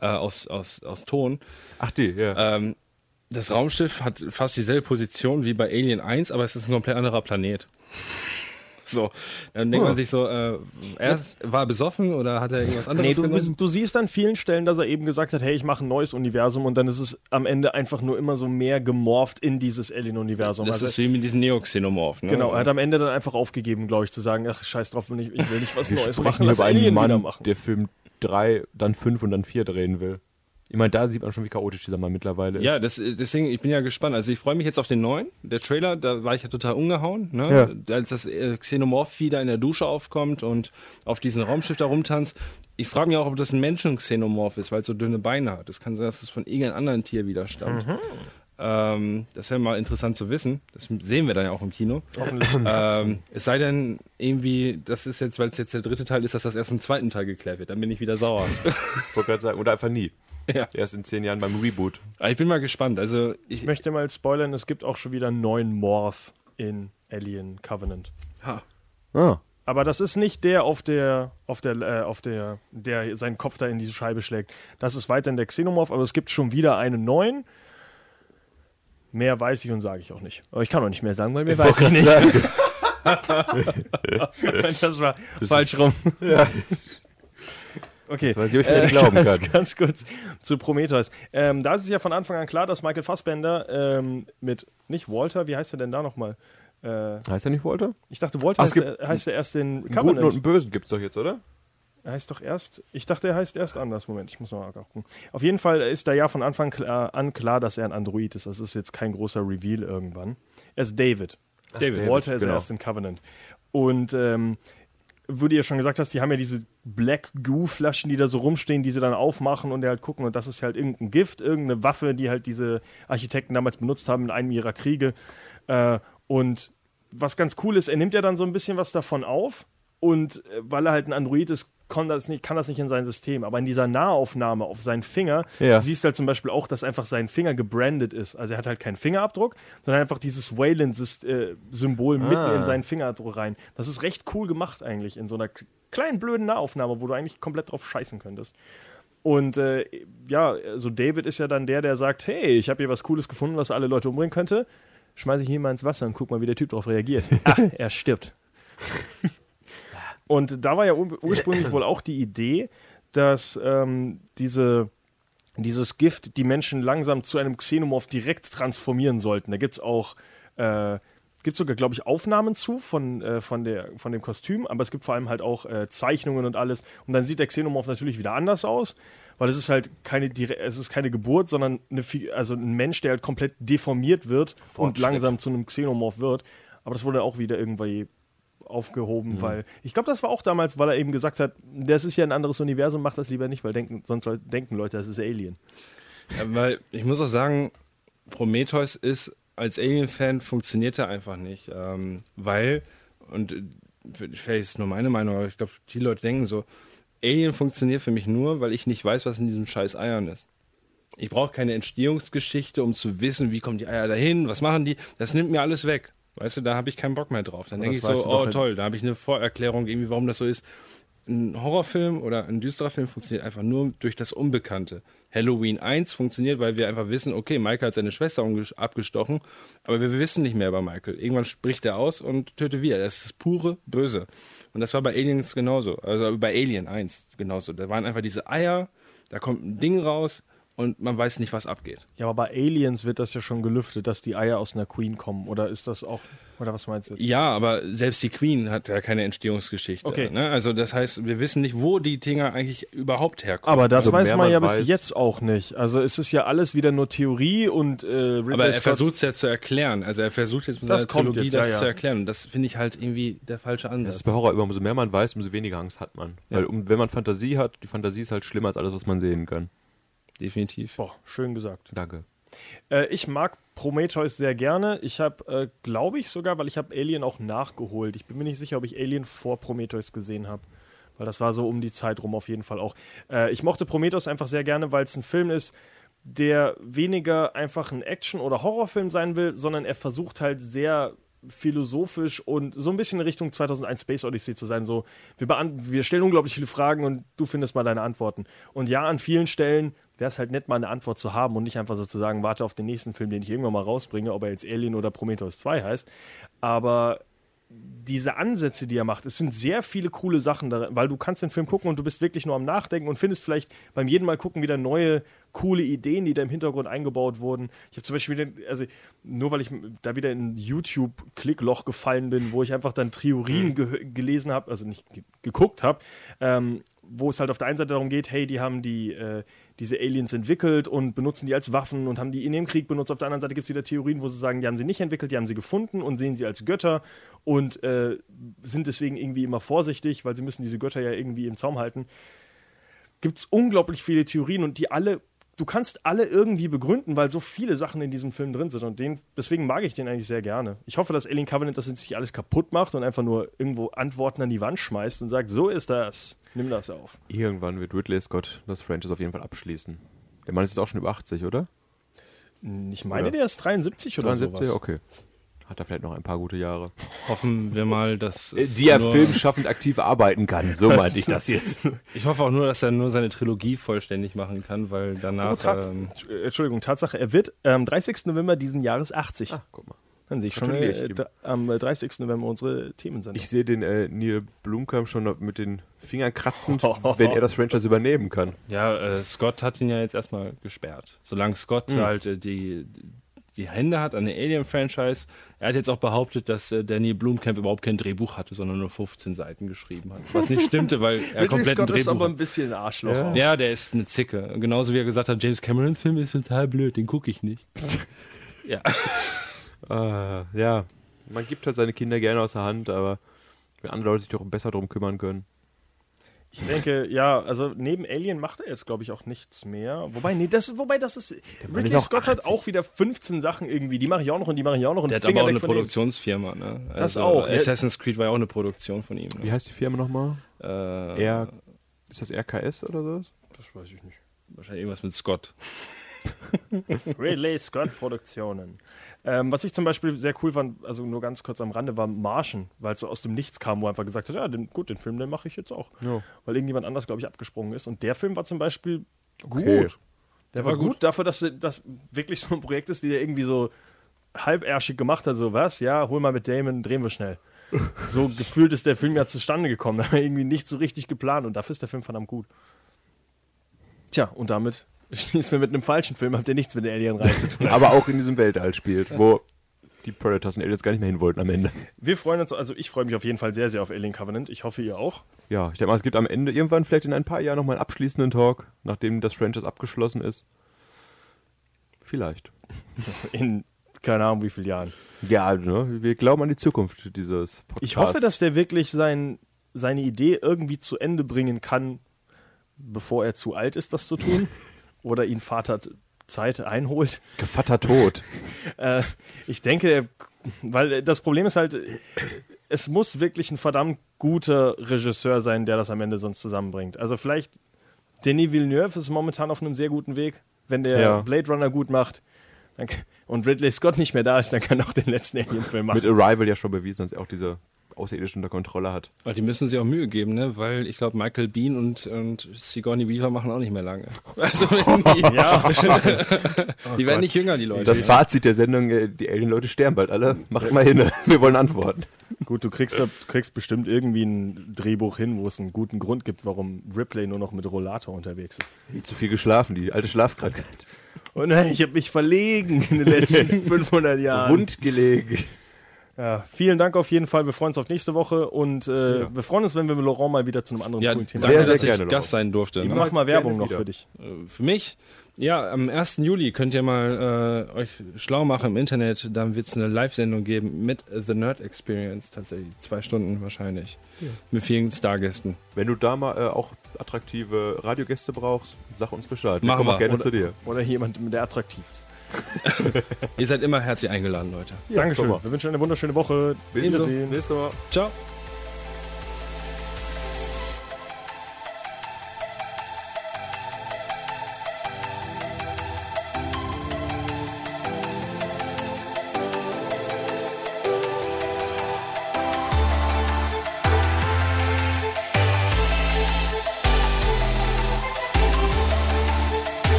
äh, aus, aus, aus Ton. Ach, die, ja. Ähm, das Raumschiff hat fast dieselbe Position wie bei Alien 1, aber es ist ein komplett anderer Planet. So, dann denkt Oh. man sich so, äh, er war besoffen oder hat er irgendwas anderes Nee, du, genommen? du siehst an vielen Stellen, dass er eben gesagt hat, hey, ich mache ein neues Universum und dann ist es am Ende einfach nur immer so mehr gemorpht in dieses Alien-Universum. Das Also- ist wie mit diesen Neoxenomorph, ne? Genau, er hat am Ende dann einfach aufgegeben, glaube ich, zu sagen, ach, scheiß drauf, ich, ich will nicht was wir Neues machen, lass Alien wieder machen. der Film 3, dann 5 und dann 4 drehen will. Ich meine, da sieht man schon, wie chaotisch dieser Mann mittlerweile ist. Ja, das, deswegen, ich bin ja gespannt. Also ich freue mich jetzt auf den neuen. Der Trailer, da war ich ja total umgehauen. Ne? Als das äh, Xenomorph wieder in der Dusche aufkommt und auf diesen Raumschiff da rumtanzt. Ich frage mich auch, ob das ein Menschen-Xenomorph ist, weil es so dünne Beine hat. Das kann sein, dass es von irgendeinem anderen Tier wieder stammt. Ähm, das wäre mal interessant zu wissen. Das sehen wir dann ja auch im Kino. ähm, es sei denn, irgendwie, das ist jetzt, weil es jetzt der dritte Teil ist, dass das erst im zweiten Teil geklärt wird. Dann bin ich wieder sauer. Ich wollte gerade sagen, oder einfach nie. ja. Erst in 10 Jahren beim Reboot. Aber ich bin mal gespannt. Also ich, Ich möchte mal spoilern, es gibt auch schon wieder einen neuen Morph in Alien Covenant. ha, Ah. Aber das ist nicht der auf der, auf der, äh, auf der, der seinen Kopf da in diese Scheibe schlägt. Das ist weiterhin der Xenomorph, aber es gibt schon wieder einen neuen. Mehr weiß ich und sage ich auch nicht. Aber ich kann auch nicht mehr sagen, weil mir weiß ich nicht. das war falsch rum. Okay. weiß ich, ob ich vielleicht glauben ganz, kann. ganz kurz zu Prometheus. Ähm, da ist es ja von Anfang an klar, dass Michael Fassbender ähm, mit, nicht Walter, wie heißt er denn da nochmal? Äh, Heißt er nicht Walter? ich dachte, Walter Ach, es heißt, er, heißt er erst in Einen guten Covenant. und einen bösen gibt's doch jetzt, oder? Er heißt doch erst, ich dachte, er heißt erst anders. Moment, ich muss mal gucken. Auf jeden Fall ist da ja von Anfang klar, an klar, dass er ein Android ist. Das ist jetzt kein großer Reveal irgendwann. Er ist David. David. Walter ist genau. erst in Covenant. Und ähm, wo du ja schon gesagt hast, die haben ja diese Black Goo-Flaschen, die da so rumstehen, die sie dann aufmachen und die halt gucken. Und das ist halt irgendein Gift, irgendeine Waffe, die halt diese Architekten damals benutzt haben in einem ihrer Kriege. Äh, und was ganz cool ist, er nimmt ja dann so ein bisschen was davon auf. Und äh, weil er halt ein Android ist, kann das, nicht, kann das nicht in sein System. Aber in dieser Nahaufnahme auf seinen Finger Ja. siehst du halt zum Beispiel auch, dass einfach sein Finger gebrandet ist. Also er hat halt keinen Fingerabdruck, sondern einfach dieses Wayland-Symbol mitten in seinen Fingerabdruck rein. Das ist recht cool gemacht eigentlich in so einer kleinen blöden Nahaufnahme, wo du eigentlich komplett drauf scheißen könntest. Und äh, ja, also David ist ja dann der, der sagt, hey, ich habe hier was Cooles gefunden, was alle Leute umbringen könnte. Schmeiße ich ihn mal ins Wasser und guck mal, wie der Typ darauf reagiert. ah, er stirbt. Und da war ja ur ursprünglich wohl auch die Idee, dass ähm, diese, dieses Gift die Menschen langsam zu einem Xenomorph direkt transformieren sollten. Da gibt es auch, äh, gibt sogar, glaube ich, Aufnahmen zu von, äh, von, der, von dem Kostüm, aber es gibt vor allem halt auch äh, Zeichnungen und alles. Und dann sieht der Xenomorph natürlich wieder anders aus, weil es ist halt keine, es ist keine Geburt, sondern eine, also ein Mensch, der halt komplett deformiert wird und langsam zu einem Xenomorph wird. Aber das wurde auch wieder irgendwie aufgehoben, weil ich glaube, das war auch damals, weil er eben gesagt hat, das ist ja ein anderes Universum, mach das lieber nicht, weil denken, sonst denken Leute, das ist Alien. Ja, weil ich muss auch sagen, Prometheus ist als Alien-Fan funktioniert er einfach nicht. Ähm, weil, und vielleicht ist es nur meine Meinung, aber ich glaube, die Leute denken so, Alien funktioniert für mich nur, weil ich nicht weiß, was in diesem scheiß Eiern ist. Ich brauche keine Entstehungsgeschichte, um zu wissen, wie kommen die Eier dahin, was machen die. Das nimmt mir alles weg. Weißt du, da habe ich keinen Bock mehr drauf. Dann denke ich so, oh in- toll, da habe ich eine Vorerklärung irgendwie, warum das so ist. Ein Horrorfilm oder ein düsterer Film funktioniert einfach nur durch das Unbekannte. Halloween 1 funktioniert, weil wir einfach wissen, okay, Michael hat seine Schwester abgestochen, aber wir wissen nicht mehr über Michael. Irgendwann spricht er aus und tötet wieder. Das ist das pure Böse. Und das war bei Aliens genauso. Also bei Alien 1 genauso. Da waren einfach diese Eier, da kommt ein Ding raus und man weiß nicht, was abgeht. Ja, aber bei Aliens wird das ja schon gelüftet, dass die Eier aus einer Queen kommen. Oder ist das auch, oder was meinst du jetzt? Ja, aber selbst die Queen hat ja keine Entstehungsgeschichte. Okay. Ne? Also das heißt, wir wissen nicht, wo die Dinger eigentlich überhaupt herkommen. Aber das Also weiß man ja weiß- bis jetzt auch nicht. Also es ist ja alles wieder nur Theorie und äh, Ridley Aber er versucht es ja zu erklären. Also er versucht jetzt mit Das seiner kommt Trilogie jetzt, das ja, ja. zu erklären. Und das finde ich halt irgendwie der falsche Das Ansatz. ist bei Horror immer, umso mehr man weiß, umso weniger Angst hat man. Weil um, wenn man Fantasie hat, die Fantasie ist halt schlimmer als alles, was man sehen kann. Definitiv. Boah, schön gesagt. Danke. Äh, ich mag Prometheus sehr gerne. Ich habe, äh, glaube ich sogar, weil ich habe Alien auch nachgeholt. Ich bin mir nicht sicher, ob ich Alien vor Prometheus gesehen habe. Weil das war so um die Zeit rum auf jeden Fall auch. Äh, ich mochte Prometheus einfach sehr gerne, weil es ein Film ist, der weniger einfach ein Action- oder Horrorfilm sein will, sondern er versucht halt sehr philosophisch und so ein bisschen in Richtung 2001 Space Odyssey zu sein. So, wir, wir stellen unglaublich viele Fragen und du findest mal deine Antworten. Und ja, an vielen Stellen wäre es halt nett, mal eine Antwort zu haben und nicht einfach so zu sagen, warte auf den nächsten Film, den ich irgendwann mal rausbringe, ob er jetzt Alien oder Prometheus 2 heißt. Aber diese Ansätze, die er macht, es sind sehr viele coole Sachen darin, weil du kannst den Film gucken und du bist wirklich nur am Nachdenken und findest vielleicht beim jeden Mal gucken wieder neue coole Ideen, die da im Hintergrund eingebaut wurden. Ich habe zum Beispiel, den, also nur weil ich da wieder in YouTube-Klickloch gefallen bin, wo ich einfach dann Theorien ge gelesen habe, also nicht ge geguckt habe, ähm, wo es halt auf der einen Seite darum geht, hey, die haben die, äh, diese Aliens entwickelt und benutzen die als Waffen und haben die in dem Krieg benutzt. Auf der anderen Seite gibt es wieder Theorien, wo sie sagen, die haben sie nicht entwickelt, die haben sie gefunden und sehen sie als Götter und äh, sind deswegen irgendwie immer vorsichtig, weil sie müssen diese Götter ja irgendwie im Zaum halten. Gibt es unglaublich viele Theorien und die alle, du kannst alle irgendwie begründen, weil so viele Sachen in diesem Film drin sind und den, deswegen mag ich den eigentlich sehr gerne. Ich hoffe, dass Alien Covenant das jetzt nicht alles kaputt macht und einfach nur irgendwo Antworten an die Wand schmeißt und sagt, so ist das, nimm das auf. Irgendwann wird Ridley Scott das Franchise auf jeden Fall abschließen. Der Mann ist jetzt auch schon über 80, oder? Ich meine, Oder? der ist 73 oder 73? sowas. Okay. Hat er vielleicht noch ein paar gute Jahre. Hoffen wir mal, dass es Die er filmschaffend aktiv arbeiten kann. So meinte ich das jetzt. Ich hoffe auch nur, dass er nur seine Trilogie vollständig machen kann, weil danach. Oh, Tats ähm, äh, Entschuldigung, Tatsache, er wird am 30. November diesen Jahres 80. Ah, guck mal. Dann sehe ich schon äh, am äh, 30. November unsere Themen sind. Ich sehe den äh, Neil Blumkamp schon mit den Fingern kratzend, wenn er das Franchise übernehmen kann. ja, äh, Scott hat ihn ja jetzt erstmal gesperrt. Solange Scott halt äh, die, die Hände hat an der Alien-Franchise. Er hat jetzt auch behauptet, dass äh, Danny Blumkamp überhaupt kein Drehbuch hatte, sondern nur 15 Seiten geschrieben hat. Was nicht stimmte, weil er komplett ein Scott ist Drehbuch aber ein bisschen ein Arschloch. Ja. Ja, der ist eine Zicke. Genauso wie er gesagt hat, James Camerons Film ist total blöd, den gucke ich nicht. ja. Ah, ja. Man gibt halt seine Kinder gerne aus der Hand, aber wenn andere Leute sich doch besser drum kümmern können. Ich denke, ja, also neben Alien macht er jetzt, glaube ich, auch nichts mehr. Wobei, nee, das, wobei das ist. Mann Ridley ist Scott hat 80. auch wieder 15 Sachen irgendwie. Die mache ich auch noch und die mache ich auch noch. Und Der hat aber auch eine. Produktionsfirma, ne? Das auch. Assassin's Creed war ja auch eine Produktion von ihm. Wie Ne? heißt die Firma nochmal? Äh, R. Ist das RKS oder so? Das weiß ich nicht. wahrscheinlich irgendwas mit Scott. Ridley Scott Produktionen. Ähm, was ich zum Beispiel sehr cool fand, also nur ganz kurz am Rande, war Martian, weil es so aus dem Nichts kam, wo er einfach gesagt hat, ja, den, gut, den Film, den mache ich jetzt auch. Ja. Weil irgendjemand anders, glaube ich, abgesprungen ist. Und der Film war zum Beispiel Okay. gut. Der war gut dafür, dass das wirklich so ein Projekt ist, die der irgendwie so halbärschig gemacht hat. So, was? Ja, hol mal mit Damon, drehen wir schnell. So gefühlt ist der Film ja zustande gekommen. Da war irgendwie nicht so richtig geplant und dafür ist der Film verdammt gut. Tja, und damit schließen wir mit einem falschen Film, habt ihr nichts mit der Alien-Reihe zu tun. Aber auch in diesem Weltall spielt, wo die Predators und Aliens gar nicht mehr hin wollten am Ende. Wir freuen uns, also ich freue mich auf jeden Fall sehr, sehr auf Alien Covenant. Ich hoffe, ihr auch. Ja, ich denke mal, es gibt am Ende irgendwann vielleicht in ein paar Jahren nochmal einen abschließenden Talk, nachdem das Franchise abgeschlossen ist. Vielleicht. In keine Ahnung wie vielen Jahren. Ja, ne, wir glauben an die Zukunft dieses Podcasts. Ich hoffe, dass der wirklich sein, seine Idee irgendwie zu Ende bringen kann, bevor er zu alt ist, das zu tun. Oder ihn Vater Zeit einholt. Gevatter tot. Äh, ich denke, weil das Problem ist halt, es muss wirklich ein verdammt guter Regisseur sein, der das am Ende sonst zusammenbringt. Also vielleicht Denis Villeneuve ist momentan auf einem sehr guten Weg. Wenn der Ja. Blade Runner gut macht dann, und Ridley Scott nicht mehr da ist, dann kann er auch den letzten Alien-Film machen. Mit Arrival ja schon bewiesen, dass er auch diese Außerirdischen unter Kontrolle hat. Aber die müssen sich auch Mühe geben, ne? Weil ich glaube, Michael Bean und, und Sigourney Weaver machen auch nicht mehr lange. Also wenn die, Ja, die werden nicht jünger, die Leute. Das Fazit der Sendung, äh, die Alien-Leute sterben bald alle. Macht mal hin, wir wollen Antworten. gut, du kriegst, du kriegst bestimmt irgendwie ein Drehbuch hin, wo es einen guten Grund gibt, warum Ripley nur noch mit Rollator unterwegs ist. Zu viel geschlafen, die alte Schlafkrankheit. Oh nein, ich habe mich verlegen in den letzten 500 Jahren. Wund gelegen. Ja, vielen Dank auf jeden Fall. Wir freuen uns auf nächste Woche und äh, wir freuen uns, wenn wir mit Laurent mal wieder zu einem anderen ja, coolen Thema danke, Sehr, sehr dass ich gerne, Gast sein durfte. Ne? Mach mal Werbung gerne noch für dich. Äh, Für mich, ja, am 1. Juli könnt ihr mal äh, euch schlau machen im Internet. Dann wird es eine Live-Sendung geben mit The Nerd Experience. Tatsächlich zwei Stunden wahrscheinlich. Mit vielen Stargästen. Wenn du da mal äh, auch attraktive Radiogäste brauchst, sag uns Bescheid. Machen wir. auch gerne Oder- zu dir. Oder jemand, der attraktiv ist. Ihr seid immer herzlich eingeladen, Leute. Dankeschön. guck mal. Wir wünschen eine wunderschöne Woche. Bis zum nächsten Mal. Ciao.